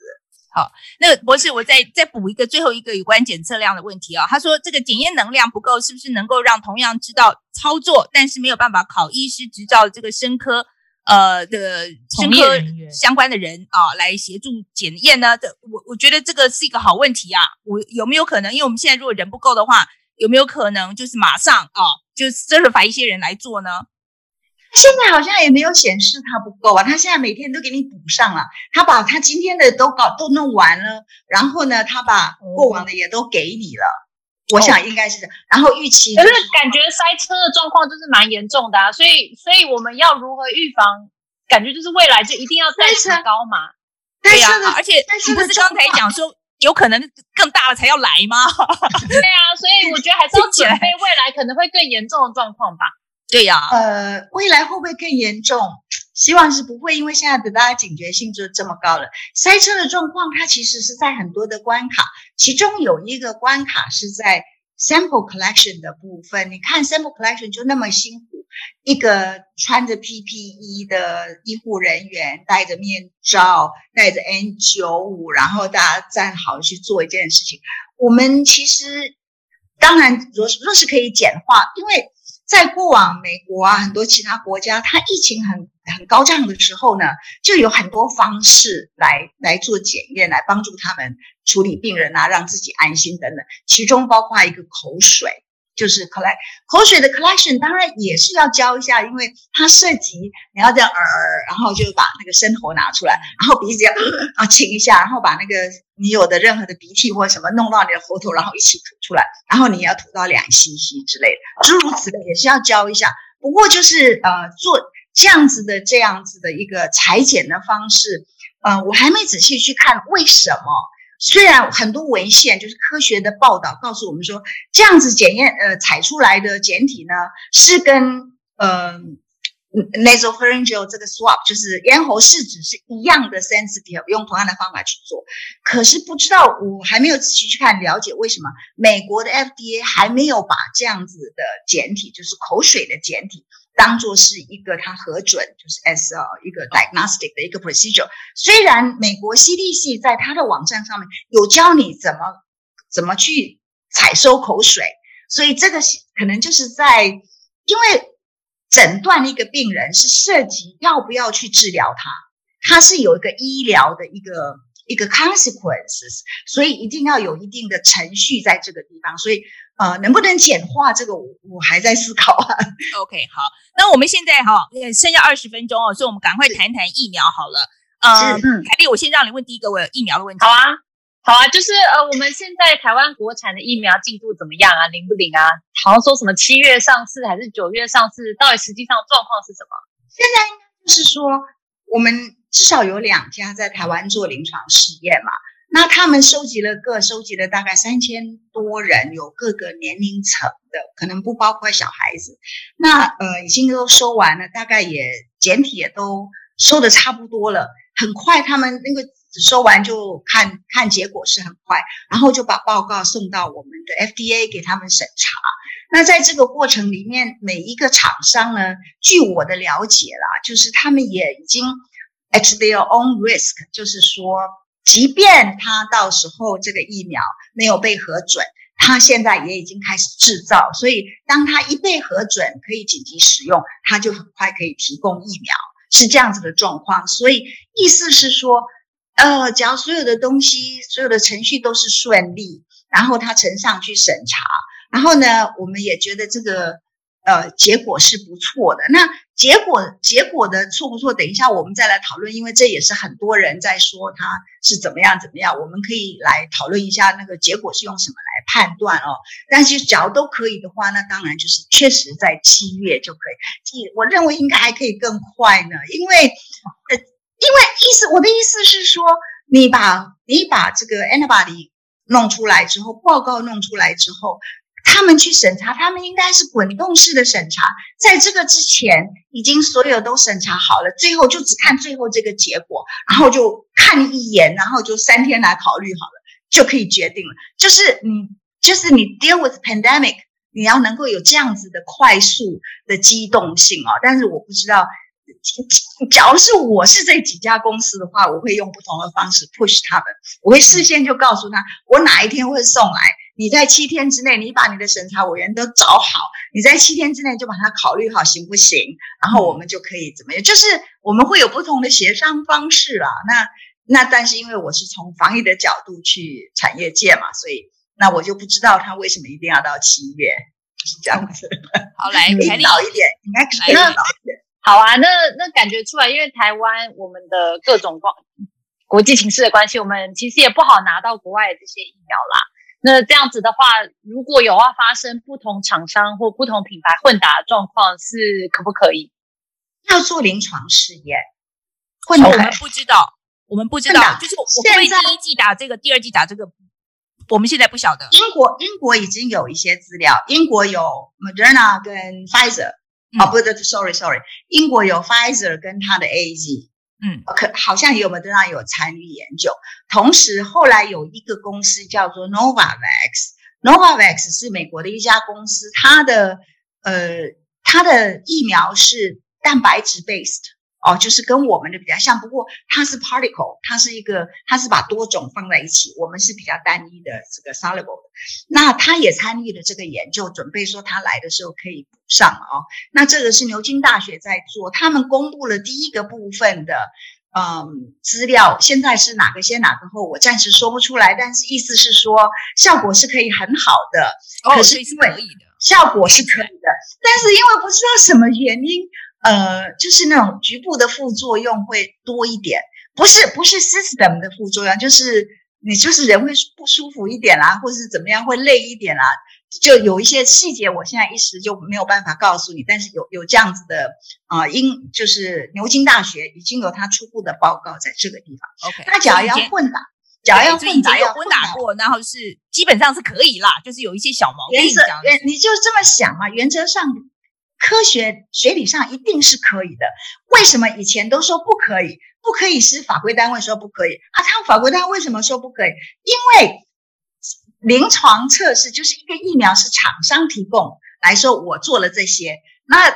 好，那个博士，我再再补一个最后一个有关检测量的问题啊、哦。他说这个检验能量不够，是不是能够让同样知道操作，但是没有办法考医师执照的这个生科呃的生科相关的人啊来协助检验呢？这我我觉得这个是一个好问题啊。我有没有可能？因为我们现在如果人不够的话，有没有可能就是马上啊就 certify 一些人来做呢？现在好像也没有显示他不够啊，他现在每天都给你补上了，他把他今天的都搞都弄完了，然后呢，他把过往的也都给你了，哦、我想应该是这样。然后预期、就是，可是感觉塞车的状况就是蛮严重的啊，所以所以我们要如何预防？感觉就是未来就一定要再次高嘛，对呀、啊，而且是不是刚才讲说有可能更大了才要来吗？对啊，所以我觉得还是要 准备未来可能会更严重的状况吧。对呀、呃，未来会不会更严重？希望是不会，因为现在的大家警觉性就这么高了。塞车的状况，它其实是在很多的关卡，其中有一个关卡是在 sample collection 的部分。你看 sample collection 就那么辛苦，一个穿着 PPE 的医护人员，戴着面罩，戴着 N95，然后大家站好去做一件事情。我们其实当然，若若是可以简化，因为。在过往，美国啊，很多其他国家，它疫情很很高涨的时候呢，就有很多方式来来做检验，来帮助他们处理病人啊，让自己安心等等。其中包括一个口水。就是 collect 口水的 collection，当然也是要教一下，因为它涉及你要这样呃，然后就把那个针头拿出来，然后鼻子要啊清一下，然后把那个你有的任何的鼻涕或什么弄到你的喉头，然后一起吐出来，然后你要吐到两 cc 之类的，诸如此类也是要教一下。不过就是呃做这样子的这样子的一个裁剪的方式，呃，我还没仔细去看为什么。虽然很多文献就是科学的报道告诉我们说，这样子检验呃采出来的检体呢是跟呃 nasopharyngeal 这个 swab 就是咽喉试纸是一样的 sensitive，用同样的方法去做，可是不知道我还没有仔细去看了解为什么美国的 FDA 还没有把这样子的检体，就是口水的检体。当做是一个它核准，就是 as 一个 diagnostic 的一个 procedure。虽然美国 CDC 在它的网站上面有教你怎么怎么去采收口水，所以这个可能就是在因为诊断一个病人是涉及要不要去治疗他，他是有一个医疗的一个一个 consequences，所以一定要有一定的程序在这个地方，所以呃，能不能简化这个我我还在思考啊。OK，好，那我们现在哈剩下二十分钟哦，所以我们赶快谈谈疫苗好了。呃，嗯，凯丽，我先让你问第一个我有疫苗的问题。好啊。好啊，就是呃，我们现在台湾国产的疫苗进度怎么样啊？灵不灵啊？好像说什么七月上市还是九月上市？到底实际上状况是什么？现在应该就是说，我们至少有两家在台湾做临床试验嘛。那他们收集了各收集了大概三千多人，有各个年龄层的，可能不包括小孩子。那呃，已经都收完了，大概也简体也都收的差不多了。很快，他们那个。收完就看看结果是很快，然后就把报告送到我们的 FDA 给他们审查。那在这个过程里面，每一个厂商呢，据我的了解啦，就是他们也已经 at their own risk，就是说，即便他到时候这个疫苗没有被核准，他现在也已经开始制造，所以当他一被核准可以紧急使用，他就很快可以提供疫苗，是这样子的状况。所以意思是说。呃，只要所有的东西、所有的程序都是顺利，然后他呈上去审查，然后呢，我们也觉得这个呃结果是不错的。那结果结果的错不错，等一下我们再来讨论，因为这也是很多人在说他是怎么样怎么样，我们可以来讨论一下那个结果是用什么来判断哦。但是只要都可以的话，那当然就是确实在七月就可以。我认为应该还可以更快呢，因为呃。因为意思，我的意思是说，你把你把这个 antibody 弄出来之后，报告弄出来之后，他们去审查，他们应该是滚动式的审查，在这个之前已经所有都审查好了，最后就只看最后这个结果，然后就看一眼，然后就三天来考虑好了，就可以决定了。就是你，就是你 deal with pandemic，你要能够有这样子的快速的机动性哦。但是我不知道。假如是我是这几家公司的话，我会用不同的方式 push 他们。我会事先就告诉他，我哪一天会送来。你在七天之内，你把你的审查委员都找好，你在七天之内就把它考虑好，行不行？然后我们就可以怎么样？就是我们会有不同的协商方式啦。那那但是因为我是从防疫的角度去产业界嘛，所以那我就不知道他为什么一定要到七月，是这样子。好，来，领导一点，应该可以早一点。好啊，那那感觉出来，因为台湾我们的各种关国际形势的关系，我们其实也不好拿到国外的这些疫苗啦。那这样子的话，如果有要发生不同厂商或不同品牌混打的状况，是可不可以？要做临床试验，混打我们不知道，我们不知道，就是我们第一季打这个，第二季打这个，我们现在不晓得。英国英国已经有一些资料，英国有 Moderna 跟 Pfizer。哦，不对，sorry sorry，英国有 Pfizer 跟它的 AZ，嗯，可好像也有 Moderna 有参与研究。同时，后来有一个公司叫做 Novavax，Novavax 是美国的一家公司，它的呃，它的疫苗是蛋白质 based。哦，就是跟我们的比较像，不过它是 particle，它是一个，它是把多种放在一起。我们是比较单一的这个 soluble 的。那他也参与了这个研究，准备说他来的时候可以补上哦。那这个是牛津大学在做，他们公布了第一个部分的嗯资料。现在是哪个先哪个后，我暂时说不出来。但是意思是说效果是可以很好的，哦，可是因为可以的，效果是可以的，但是因为不知道什么原因。呃，就是那种局部的副作用会多一点，不是不是 system 的副作用，就是你就是人会不舒服一点啦，或是怎么样会累一点啦，就有一些细节，我现在一时就没有办法告诉你，但是有有这样子的啊，因、呃、就是牛津大学已经有他初步的报告在这个地方。OK，那假如要混打，假如要混打，要混打过，然后是基本上是可以啦，就是有一些小毛病。原则原你就这么想嘛，原则上。科学学理上一定是可以的，为什么以前都说不可以？不可以是法规单位说不可以啊？他们法规单位为什么说不可以？因为临床测试就是一个疫苗是厂商提供来说，我做了这些，那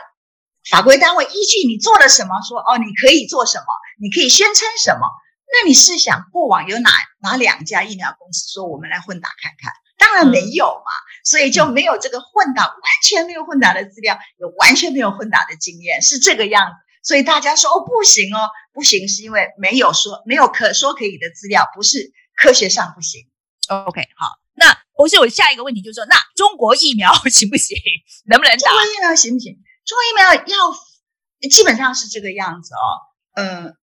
法规单位依据你做了什么说哦，你可以做什么，你可以宣称什么？那你试想过往有哪哪两家疫苗公司说我们来混打看看？当然没有嘛，所以就没有这个混打，完全没有混打的资料，有完全没有混打的经验，是这个样子。所以大家说哦，不行哦，不行，是因为没有说没有可说可以的资料，不是科学上不行。OK，好，那不是我下一个问题就是说，那中国疫苗 行不行？能不能打？中国疫苗行不行？中国疫苗要基本上是这个样子哦，呃。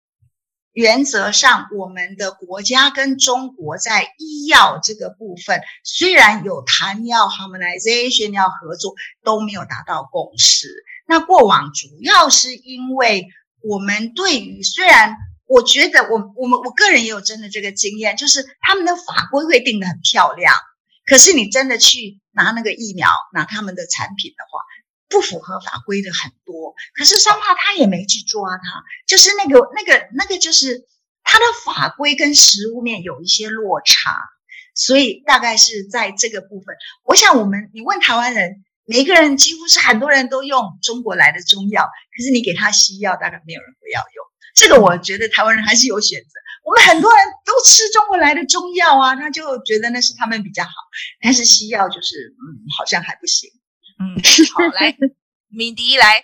原则上，我们的国家跟中国在医药这个部分，虽然有谈要 harmonization 要合作，都没有达到共识。那过往主要是因为我们对于，虽然我觉得我我们我个人也有真的这个经验，就是他们的法规会定得很漂亮，可是你真的去拿那个疫苗，拿他们的产品的话。不符合法规的很多，可是生怕他也没去抓他，就是那个那个那个，就是他的法规跟实物面有一些落差，所以大概是在这个部分。我想我们你问台湾人，每个人几乎是很多人都用中国来的中药，可是你给他西药，大概没有人会要用。这个我觉得台湾人还是有选择。我们很多人都吃中国来的中药啊，他就觉得那是他们比较好，但是西药就是嗯，好像还不行。嗯，好，来，敏迪来，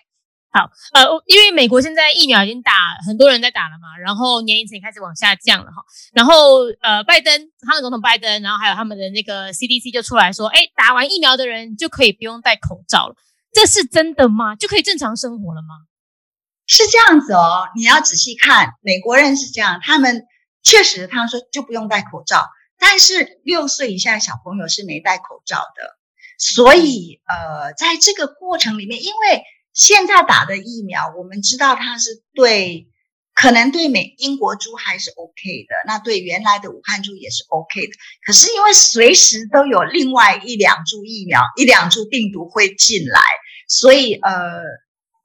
好，呃，因为美国现在疫苗已经打，很多人在打了嘛，然后年龄层也开始往下降了哈，然后呃，拜登，他们总统拜登，然后还有他们的那个 CDC 就出来说，哎，打完疫苗的人就可以不用戴口罩了，这是真的吗？就可以正常生活了吗？是这样子哦，你要仔细看，美国人是这样，他们确实他们说就不用戴口罩，但是六岁以下小朋友是没戴口罩的。所以，呃，在这个过程里面，因为现在打的疫苗，我们知道它是对，可能对美英国株还是 OK 的，那对原来的武汉株也是 OK 的。可是因为随时都有另外一两株疫苗、一两株病毒会进来，所以，呃，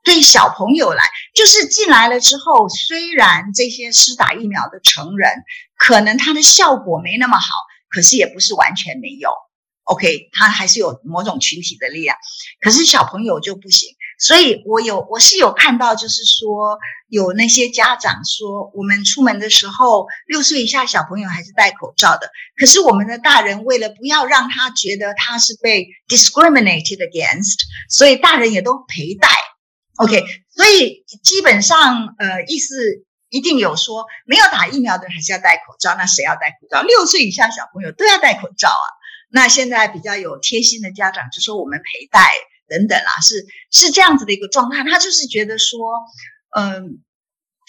对小朋友来，就是进来了之后，虽然这些施打疫苗的成人可能它的效果没那么好，可是也不是完全没有。OK，他还是有某种群体的力量，可是小朋友就不行。所以我有，我是有看到，就是说有那些家长说，我们出门的时候，六岁以下小朋友还是戴口罩的。可是我们的大人为了不要让他觉得他是被 discriminated against，所以大人也都陪戴。OK，所以基本上，呃，意思一定有说，没有打疫苗的还是要戴口罩。那谁要戴口罩？六岁以下小朋友都要戴口罩啊。那现在比较有贴心的家长就说我们陪戴等等啦，是是这样子的一个状态。他就是觉得说，嗯，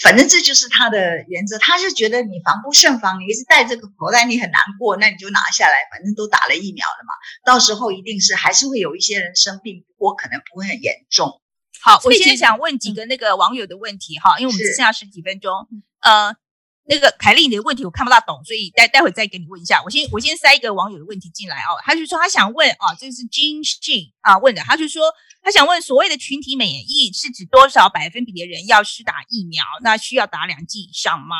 反正这就是他的原则。他是觉得你防不胜防，你一直戴这个口袋你很难过，那你就拿下来，反正都打了疫苗了嘛。到时候一定是还是会有一些人生病，不过可能不会很严重。好，我现在想问几个那个网友的问题哈，因为我们只剩下十几分钟，呃。那个凯丽，你的问题我看不大懂，所以待待会再给你问一下。我先我先塞一个网友的问题进来哦，他就说他想问啊，这是金信啊问的，他就说他想问所谓的群体免疫是指多少百分比的人要施打疫苗？那需要打两剂以上吗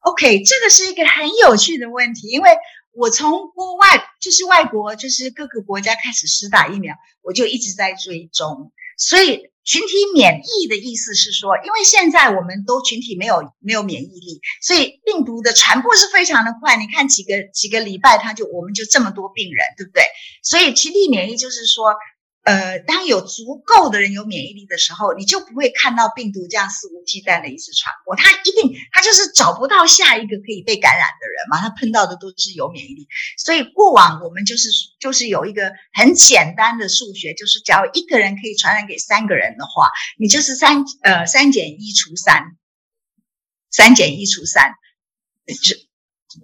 ？OK，这个是一个很有趣的问题，因为我从国外就是外国就是各个国家开始施打疫苗，我就一直在追踪，所以。群体免疫的意思是说，因为现在我们都群体没有没有免疫力，所以病毒的传播是非常的快。你看几个几个礼拜，它就我们就这么多病人，对不对？所以群体免疫就是说。呃，当有足够的人有免疫力的时候，你就不会看到病毒这样肆无忌惮的一次传播。它一定，它就是找不到下一个可以被感染的人嘛。它碰到的都是有免疫力，所以过往我们就是就是有一个很简单的数学，就是假如一个人可以传染给三个人的话，你就是三呃三减一除三，三减一除三，就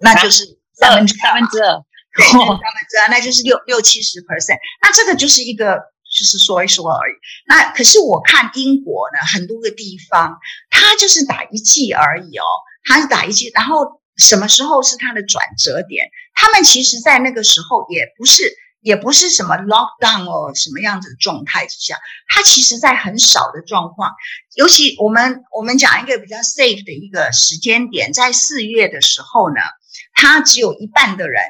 那就是三分之三分之二，对，三分之二，那就是六六七十 percent。那这个就是一个。就是说一说而已。那可是我看英国呢，很多个地方，他就是打一剂而已哦，他是打一剂。然后什么时候是他的转折点？他们其实在那个时候也不是，也不是什么 lockdown 哦，什么样子的状态之下，他其实在很少的状况。尤其我们我们讲一个比较 safe 的一个时间点，在四月的时候呢，他只有一半的人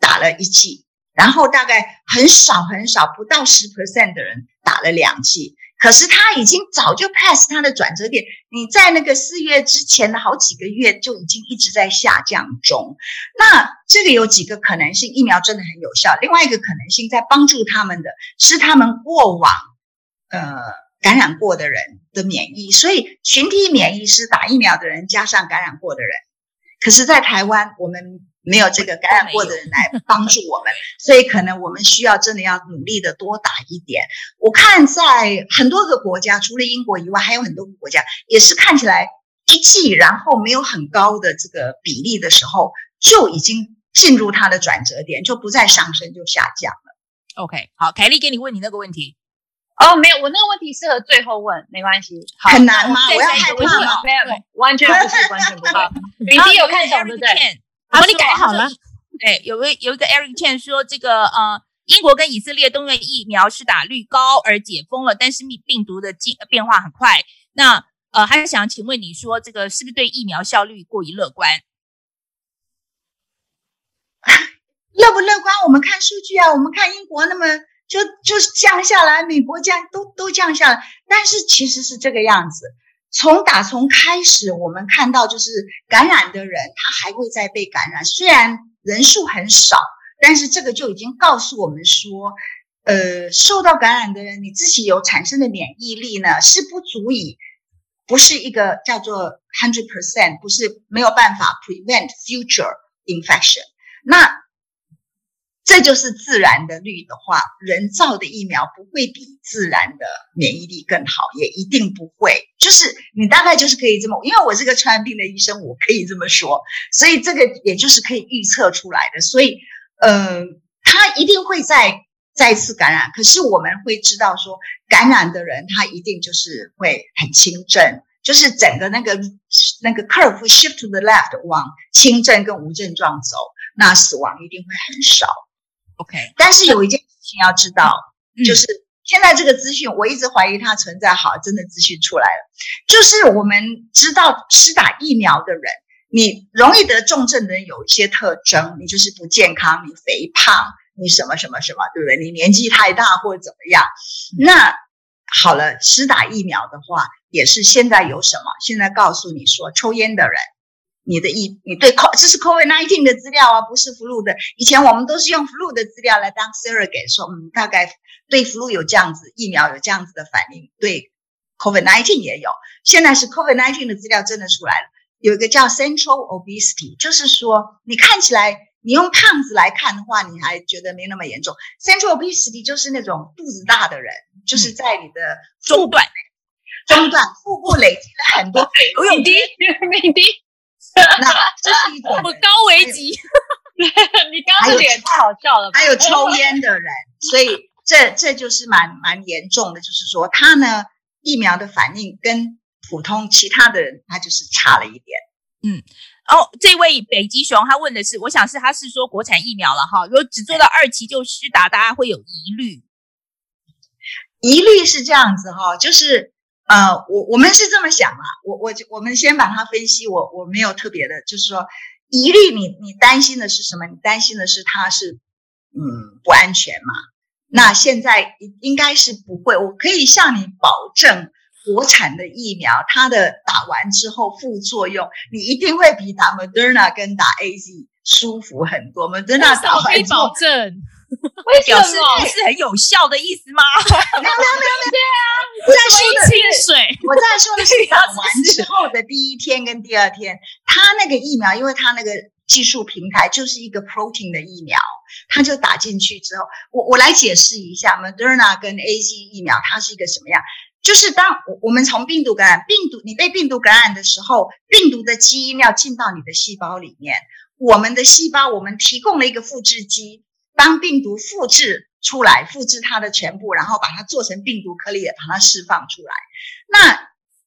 打了一剂。然后大概很少很少，不到十 percent 的人打了两剂，可是它已经早就 pass 它的转折点，你在那个四月之前的好几个月就已经一直在下降中。那这个有几个可能性，疫苗真的很有效。另外一个可能性，在帮助他们的是他们过往呃感染过的人的免疫，所以群体免疫是打疫苗的人加上感染过的人。可是，在台湾我们。没有这个感染过的人来帮助我们，所以可能我们需要真的要努力的多打一点。我看在很多个国家，除了英国以外，还有很多个国家也是看起来一剂然后没有很高的这个比例的时候，就已经进入它的转折点，就不再上升就下降了。OK，好，凯丽给你问你那个问题。哦，没有，我那个问题适合最后问，没关系。很难吗？我要害怕吗？没有，完全不是，完全不是。你第一有看懂对不对？好，你改好了。哎，有位有一个 Eric Chen 说，这个呃，英国跟以色列都因为疫苗施打率高而解封了，但是病病毒的进变化很快。那呃，还是想请问你说，这个是不是对疫苗效率过于乐观？乐不乐观？我们看数据啊，我们看英国那么就就是降下来，美国降都都降下来，但是其实是这个样子。从打从开始，我们看到就是感染的人，他还会再被感染，虽然人数很少，但是这个就已经告诉我们说，呃，受到感染的人，你自己有产生的免疫力呢，是不足以，不是一个叫做 hundred percent，不是没有办法 prevent future infection。那这就是自然的率的话，人造的疫苗不会比自然的免疫力更好，也一定不会。就是你大概就是可以这么，因为我是个传染病的医生，我可以这么说，所以这个也就是可以预测出来的。所以，呃，他一定会再再次感染，可是我们会知道说，感染的人他一定就是会很轻症，就是整个那个那个 curve shift to the left 往轻症跟无症状走，那死亡一定会很少。OK，但是有一件事情要知道，嗯、就是现在这个资讯，我一直怀疑它存在。好，真的资讯出来了，就是我们知道施打疫苗的人，你容易得重症的人有一些特征，你就是不健康，你肥胖，你什么什么什么，对不对？你年纪太大或者怎么样？那好了，施打疫苗的话，也是现在有什么？现在告诉你说，抽烟的人。你的疫，你对 CO，这是 COVID nineteen 的资料啊，不是 flu 的。以前我们都是用 flu 的资料来当 surrogate，说嗯，大概对 flu 有这样子，疫苗有这样子的反应，对 COVID nineteen 也有。现在是 COVID nineteen 的资料真的出来了，有一个叫 central obesity，就是说你看起来你用胖子来看的话，你还觉得没那么严重。Central obesity 就是那种肚子大的人，就是在你的中段，中段腹部累积了很多肥肉。泳滴，泳滴。那 这是一种我高危级，你刚刚这个也太好笑了。还有抽烟的人，所以这这就是蛮蛮严重的，就是说他呢疫苗的反应跟普通其他的人他就是差了一点。嗯，哦，这位北极熊他问的是，我想是他是说国产疫苗了哈，如果只做到二期就施打，大家会有疑虑。疑虑是这样子哈，就是。呃，我我们是这么想啊，我我我们先把它分析，我我没有特别的，就是说疑虑，你你担心的是什么？你担心的是它是嗯不安全嘛？那现在应该是不会，我可以向你保证，国产的疫苗它的打完之后副作用，你一定会比打 Moderna 跟打 AZ 舒服很多。Moderna 打完之后。表示是很有效的意思吗？没有没有没有没有，对啊，我在说的清水，我在说的是打完之后的第一天跟第二天，他那个疫苗，因为他那个技术平台就是一个 protein 的疫苗，他就打进去之后，我我来解释一下，Moderna 跟 AZ 疫苗它是一个什么样？就是当我我们从病毒感染，病毒你被病毒感染的时候，病毒的基因要进到你的细胞里面，我们的细胞我们提供了一个复制机。当病毒复制出来，复制它的全部，然后把它做成病毒颗粒，把它释放出来。那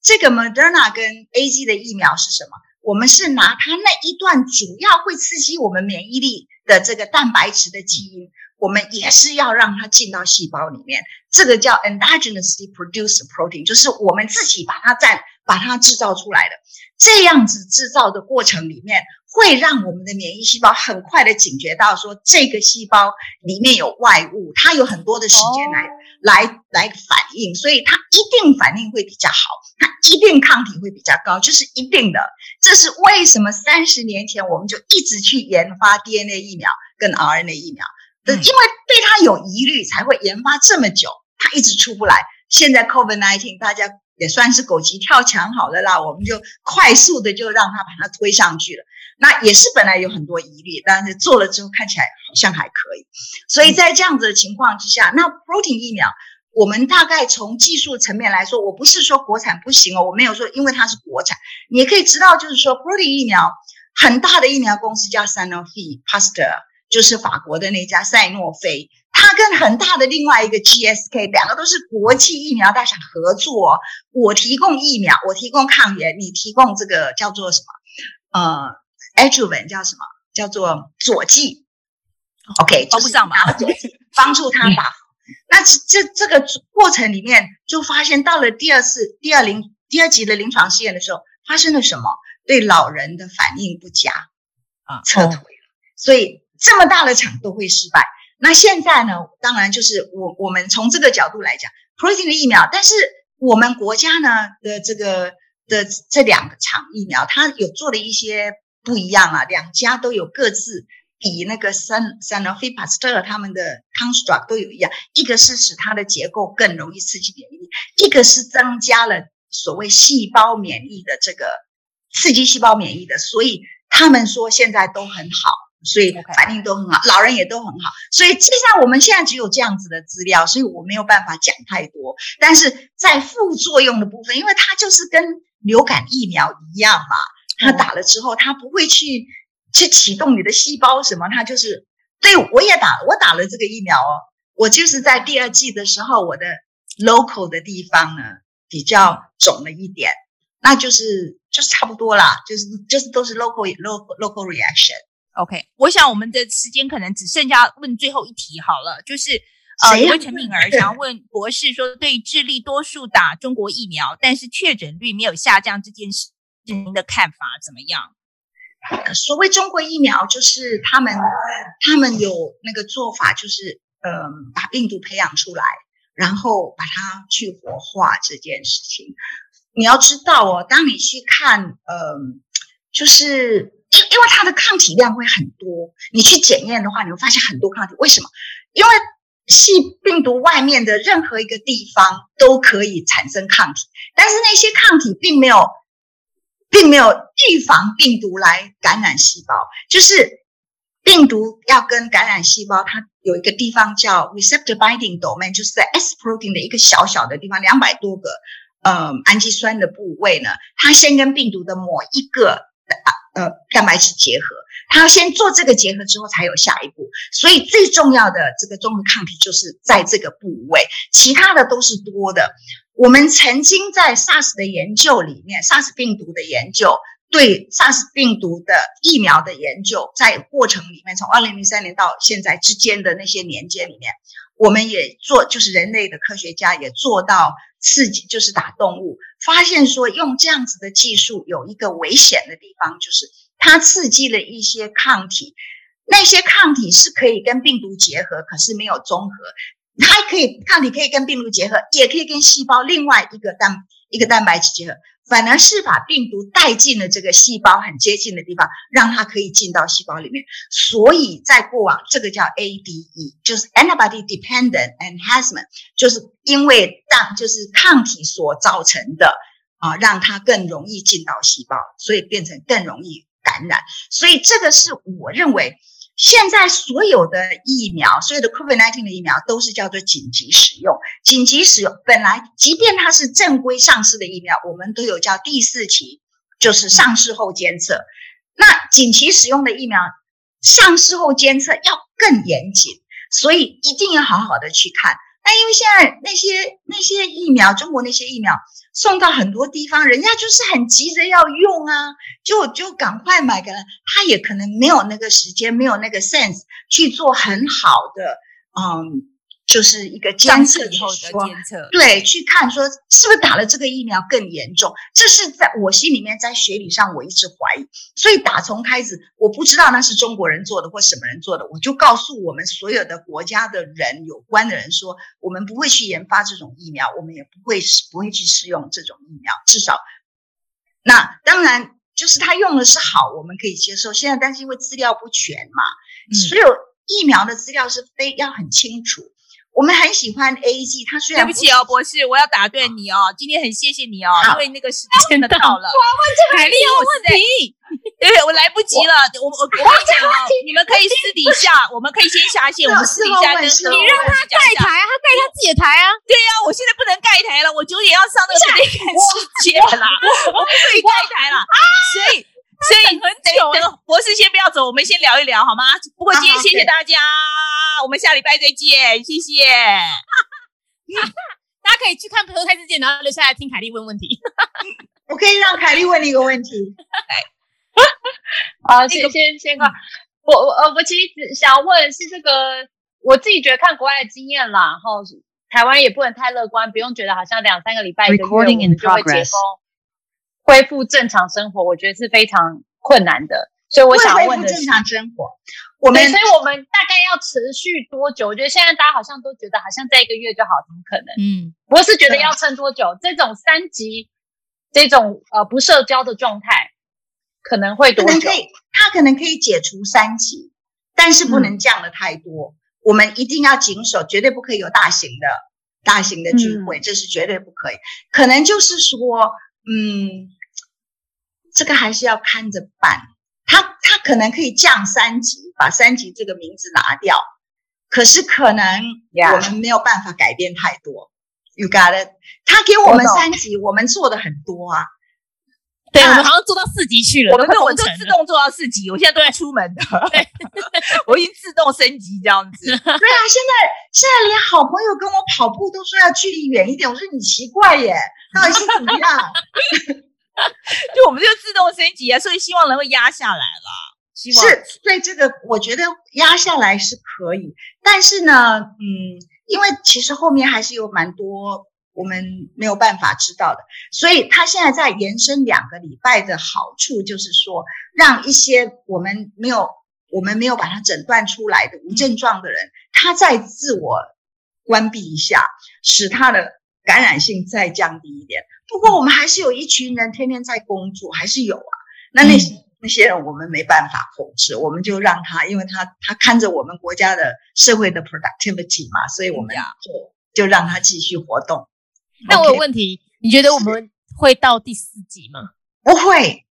这个 Moderna 跟 AZ 的疫苗是什么？我们是拿它那一段主要会刺激我们免疫力的这个蛋白质的基因，我们也是要让它进到细胞里面。这个叫 endogenously produced protein，就是我们自己把它在把它制造出来的。这样子制造的过程里面。会让我们的免疫细胞很快的警觉到说，这个细胞里面有外物，它有很多的时间来来来反应，所以它一定反应会比较好，它一定抗体会比较高，就是一定的。这是为什么三十年前我们就一直去研发 DNA 疫苗跟 RNA 疫苗，嗯，因为对它有疑虑才会研发这么久，它一直出不来。现在 COVID-19 大家也算是狗急跳墙好了啦，我们就快速的就让它把它推上去了。那也是本来有很多疑虑，但是做了之后看起来好像还可以。所以在这样子的情况之下，那 protein 疫苗，我们大概从技术层面来说，我不是说国产不行哦，我没有说因为它是国产，你可以知道，就是说 protein 疫苗很大的疫苗公司叫 Sanofi p a s t e r 就是法国的那家赛诺菲。他跟很大的另外一个 GSK，两个都是国际疫苗大厂合作。我提供疫苗，我提供抗原，你提供这个叫做什么？呃，adjuvant 叫什么？叫做佐剂。OK，帮不上忙，佐剂帮助他打。那这这这个过程里面，就发现到了第二次、第二临、第二级的临床试验的时候，发生了什么？对老人的反应不佳啊，撤退了。所以这么大的厂都会失败。那现在呢？当然就是我我们从这个角度来讲，protein 的疫苗，但是我们国家呢的这个的这两个厂疫苗，它有做了一些不一样啊。两家都有各自比那个 San Sanofi Pasteur 他们的 construct 都有一样，一个是使它的结构更容易刺激免疫力，一个是增加了所谓细胞免疫的这个刺激细胞免疫的，所以他们说现在都很好。所以反应都很好.老人也都很好。所以实际上我们现在只有这样子的资料，所以我没有办法讲太多。但是在副作用的部分，因为它就是跟流感疫苗一样嘛，它打了之后，它不会去去启动你的细胞什么，它就是。对，我也打，我打了这个疫苗哦。我就是在第二季的时候，我的 local 的地方呢比较肿了一点，那就是就是差不多啦，就是就是都是 local local local reaction。OK，我想我们的时间可能只剩下问最后一题好了，就是呃，一位陈敏儿想要问博士说，对智利多数打中国疫苗，但是确诊率没有下降这件事，您的看法怎么样？所谓中国疫苗，就是他们他们有那个做法，就是嗯、呃，把病毒培养出来，然后把它去活化这件事情。你要知道哦，当你去看，嗯、呃，就是。因为它的抗体量会很多，你去检验的话，你会发现很多抗体。为什么？因为细病毒外面的任何一个地方都可以产生抗体，但是那些抗体并没有，并没有预防病毒来感染细胞。就是病毒要跟感染细胞，它有一个地方叫 receptor binding domain，就是在 S protein 的一个小小的地方，两百多个呃氨基酸的部位呢，它先跟病毒的某一个。呃，蛋白质结合，它先做这个结合之后才有下一步，所以最重要的这个中和抗体就是在这个部位，其他的都是多的。我们曾经在 SARS 的研究里面，SARS 病毒的研究，对 SARS 病毒的疫苗的研究，在过程里面，从二零零三年到现在之间的那些年间里面，我们也做，就是人类的科学家也做到。刺激就是打动物，发现说用这样子的技术有一个危险的地方，就是它刺激了一些抗体，那些抗体是可以跟病毒结合，可是没有中和。它可以抗体可以跟病毒结合，也可以跟细胞另外一个蛋白一个蛋白质结合。反而是把病毒带进了这个细胞很接近的地方，让它可以进到细胞里面。所以在过往，这个叫 ADE，就是 Antibody Dependent Enhancement，就是因为当就是抗体所造成的啊，让它更容易进到细胞，所以变成更容易感染。所以这个是我认为。现在所有的疫苗，所有的 COVID-19 的疫苗都是叫做紧急使用。紧急使用本来，即便它是正规上市的疫苗，我们都有叫第四期，就是上市后监测。那紧急使用的疫苗，上市后监测要更严谨，所以一定要好好的去看。那因为现在那些那些疫苗，中国那些疫苗。送到很多地方，人家就是很急着要用啊，就就赶快买个。他也可能没有那个时间，没有那个 sense 去做很好的，嗯，就是一个监测以后的监测，对，去看说是不是打了这个疫苗更严重。这是在我心里面，在学理上我一直怀疑。所以打从开始，我不知道那是中国人做的或什么人做的，我就告诉我们所有的国家的人，有关的人说，我们不会去研发这种疫苗，我们也不会不会去试用这种疫苗。至少，那当然就是他用的是好，我们可以接受。现在但是因为资料不全嘛，嗯、所有疫苗的资料是非要很清楚。我们很喜欢 A G，他虽然对不起哦，博士，我要打断你哦。今天很谢谢你哦，因为那个时间真的到了。我要问这个凯莉有问题，对，我来不及了。我我我跟你讲哦，你们可以私底下，我们可以先下线，我们私底下跟你让他盖台，他盖他自己的台啊。对呀，我现在不能盖台了，我九点要上那个对看世界了，我不可以盖台了，所以。所以很久，等博士先不要走，我们先聊一聊好吗？不过今天谢谢大家，我们下礼拜再见，谢谢。大家可以去看《朋友开世界》，然后留下来听凯莉问问题。我可以让凯莉问你一个问题。好，先先先挂。我我呃，我其实想问是这个，我自己觉得看国外的经验啦，然后台湾也不能太乐观，不用觉得好像两三个礼拜一个月我们就会解封。恢复正常生活，我觉得是非常困难的，所以我想问的是，正常生活，我们，所以我们大概要持续多久？我觉得现在大家好像都觉得，好像在一个月就好，怎么可能？嗯，我是觉得要撑多久？这种三级，这种呃不社交的状态，可能会多久？可能可以，它可能可以解除三级，但是不能降的太多。嗯、我们一定要谨守，绝对不可以有大型的、大型的聚会，嗯、这是绝对不可以。可能就是说。嗯，这个还是要看着办。他他可能可以降三级，把三级这个名字拿掉。可是可能我们没有办法改变太多。You got it？他给我们三级，我，我们做的很多啊。对，我们好像做到四级去了。我们我们就自动做到四级，我现在都在出门的。对，我已经自动升级这样子。对啊，现在现在连好朋友跟我跑步都说要距离远一点，我说你奇怪耶，到底是怎么样？就我们就自动升级啊，所以希望能够压下来了。希望是对这个，我觉得压下来是可以，但是呢，嗯，因为其实后面还是有蛮多。我们没有办法知道的，所以他现在在延伸两个礼拜的好处，就是说，让一些我们没有我们没有把它诊断出来的无症状的人，他再自我关闭一下，使他的感染性再降低一点。不过我们还是有一群人天天在工作，还是有啊。那那些那些人我们没办法控制，我们就让他，因为他他看着我们国家的社会的 productivity 嘛，所以我们就就让他继续活动。那我有问题，你觉得我们会到第四级吗？不会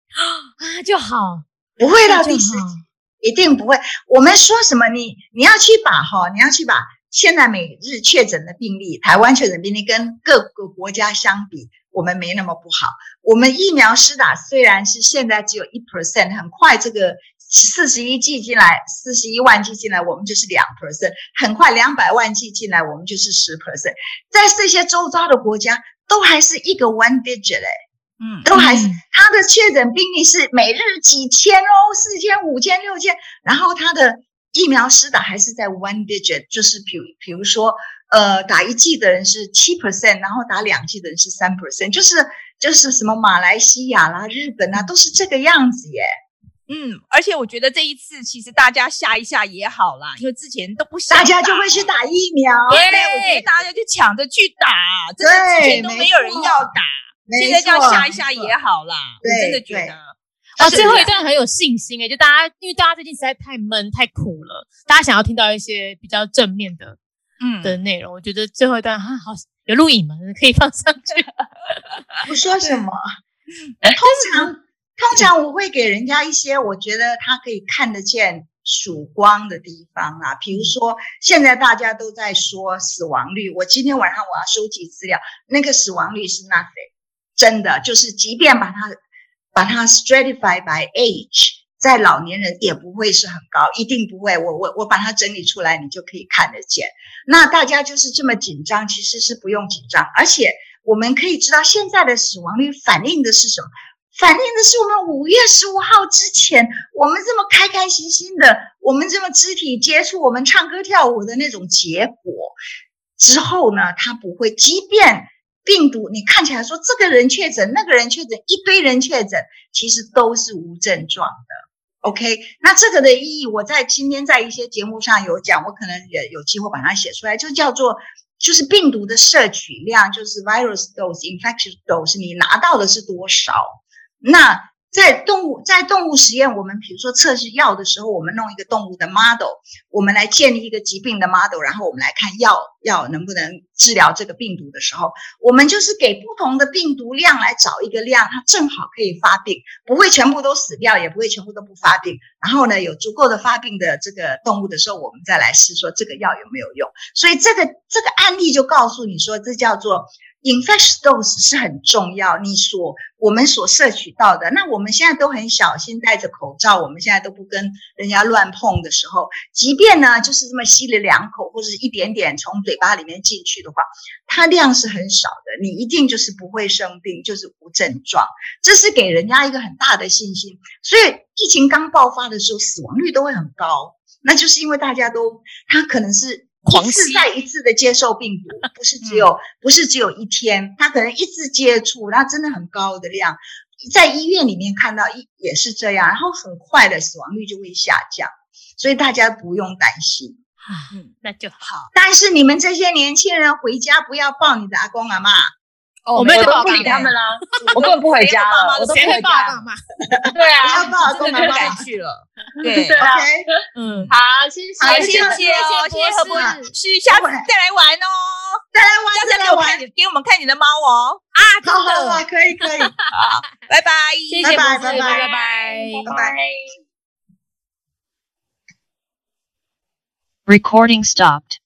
啊，就好，不会到第四级，一定不会。我们说什么？你你要去把哈，你要去把现在每日确诊的病例，台湾确诊病例跟各个国家相比，我们没那么不好。我们疫苗施打虽然是现在只有一 percent，很快这个。四十一剂进来，四十一万剂进来，我们就是两 percent。很快两百万剂进来，我们就是十 percent。在这些周遭的国家，都还是一个 one digit 哎，嗯，都还是他的确诊病例是每日几千哦，四千、五千、六千，然后他的疫苗施打还是在 one digit，就是比如比如说，呃，打一剂的人是七 percent，然后打两剂的人是三 percent，就是就是什么马来西亚啦、日本啦，都是这个样子耶。嗯，而且我觉得这一次其实大家吓一下也好啦，因为之前都不想，大家就会去打疫苗。对，我觉得大家就抢着去打，真的之前都没有人要打，现在这样吓一下也好啦。我真的觉得，啊，最后一段很有信心诶，就大家因为大家最近实在太闷太苦了，大家想要听到一些比较正面的嗯的内容。我觉得最后一段哈好有录影嘛，可以放上去。不说什么，通常。通常我会给人家一些我觉得他可以看得见曙光的地方啊，比如说现在大家都在说死亡率，我今天晚上我要收集资料，那个死亡率是 nothing，真的就是即便把它把它 stratify by age，在老年人也不会是很高，一定不会。我我我把它整理出来，你就可以看得见。那大家就是这么紧张，其实是不用紧张，而且我们可以知道现在的死亡率反映的是什么？反映的是我们五月十五号之前，我们这么开开心心的，我们这么肢体接触，我们唱歌跳舞的那种结果。之后呢，它不会，即便病毒你看起来说这个人确诊，那个人确诊，一堆人确诊，其实都是无症状的。OK，那这个的意义，我在今天在一些节目上有讲，我可能也有机会把它写出来，就叫做就是病毒的摄取量，就是 virus dose、infection dose，你拿到的是多少？那。在动物在动物实验，我们比如说测试药的时候，我们弄一个动物的 model，我们来建立一个疾病的 model，然后我们来看药药能不能治疗这个病毒的时候，我们就是给不同的病毒量来找一个量，它正好可以发病，不会全部都死掉，也不会全部都不发病。然后呢，有足够的发病的这个动物的时候，我们再来试说这个药有没有用。所以这个这个案例就告诉你说，这叫做。Infection dose 是很重要，你所我们所摄取到的，那我们现在都很小心戴着口罩，我们现在都不跟人家乱碰的时候，即便呢就是这么吸了两口或者是一点点从嘴巴里面进去的话，它量是很少的，你一定就是不会生病，就是无症状，这是给人家一个很大的信心。所以疫情刚爆发的时候，死亡率都会很高，那就是因为大家都他可能是。一次再一次的接受病毒，不是只有、嗯、不是只有一天，他可能一次接触，那真的很高的量，在医院里面看到一也是这样，然后很快的死亡率就会下降，所以大家不用担心。嗯，那就好。但是你们这些年轻人回家不要抱你的阿公阿嬷。我们都不理他们啦，我根本不回家了，我都不回家。对啊，不好，真的不敢去了。对对啊，嗯，好，谢谢，好，谢谢哦，谢谢何博士，下次再来玩哦，再来玩，再来玩，给我们看你的猫哦。啊，好好好，可以可以，好，拜拜，谢谢博士，拜拜，拜拜，拜拜。Recording stopped.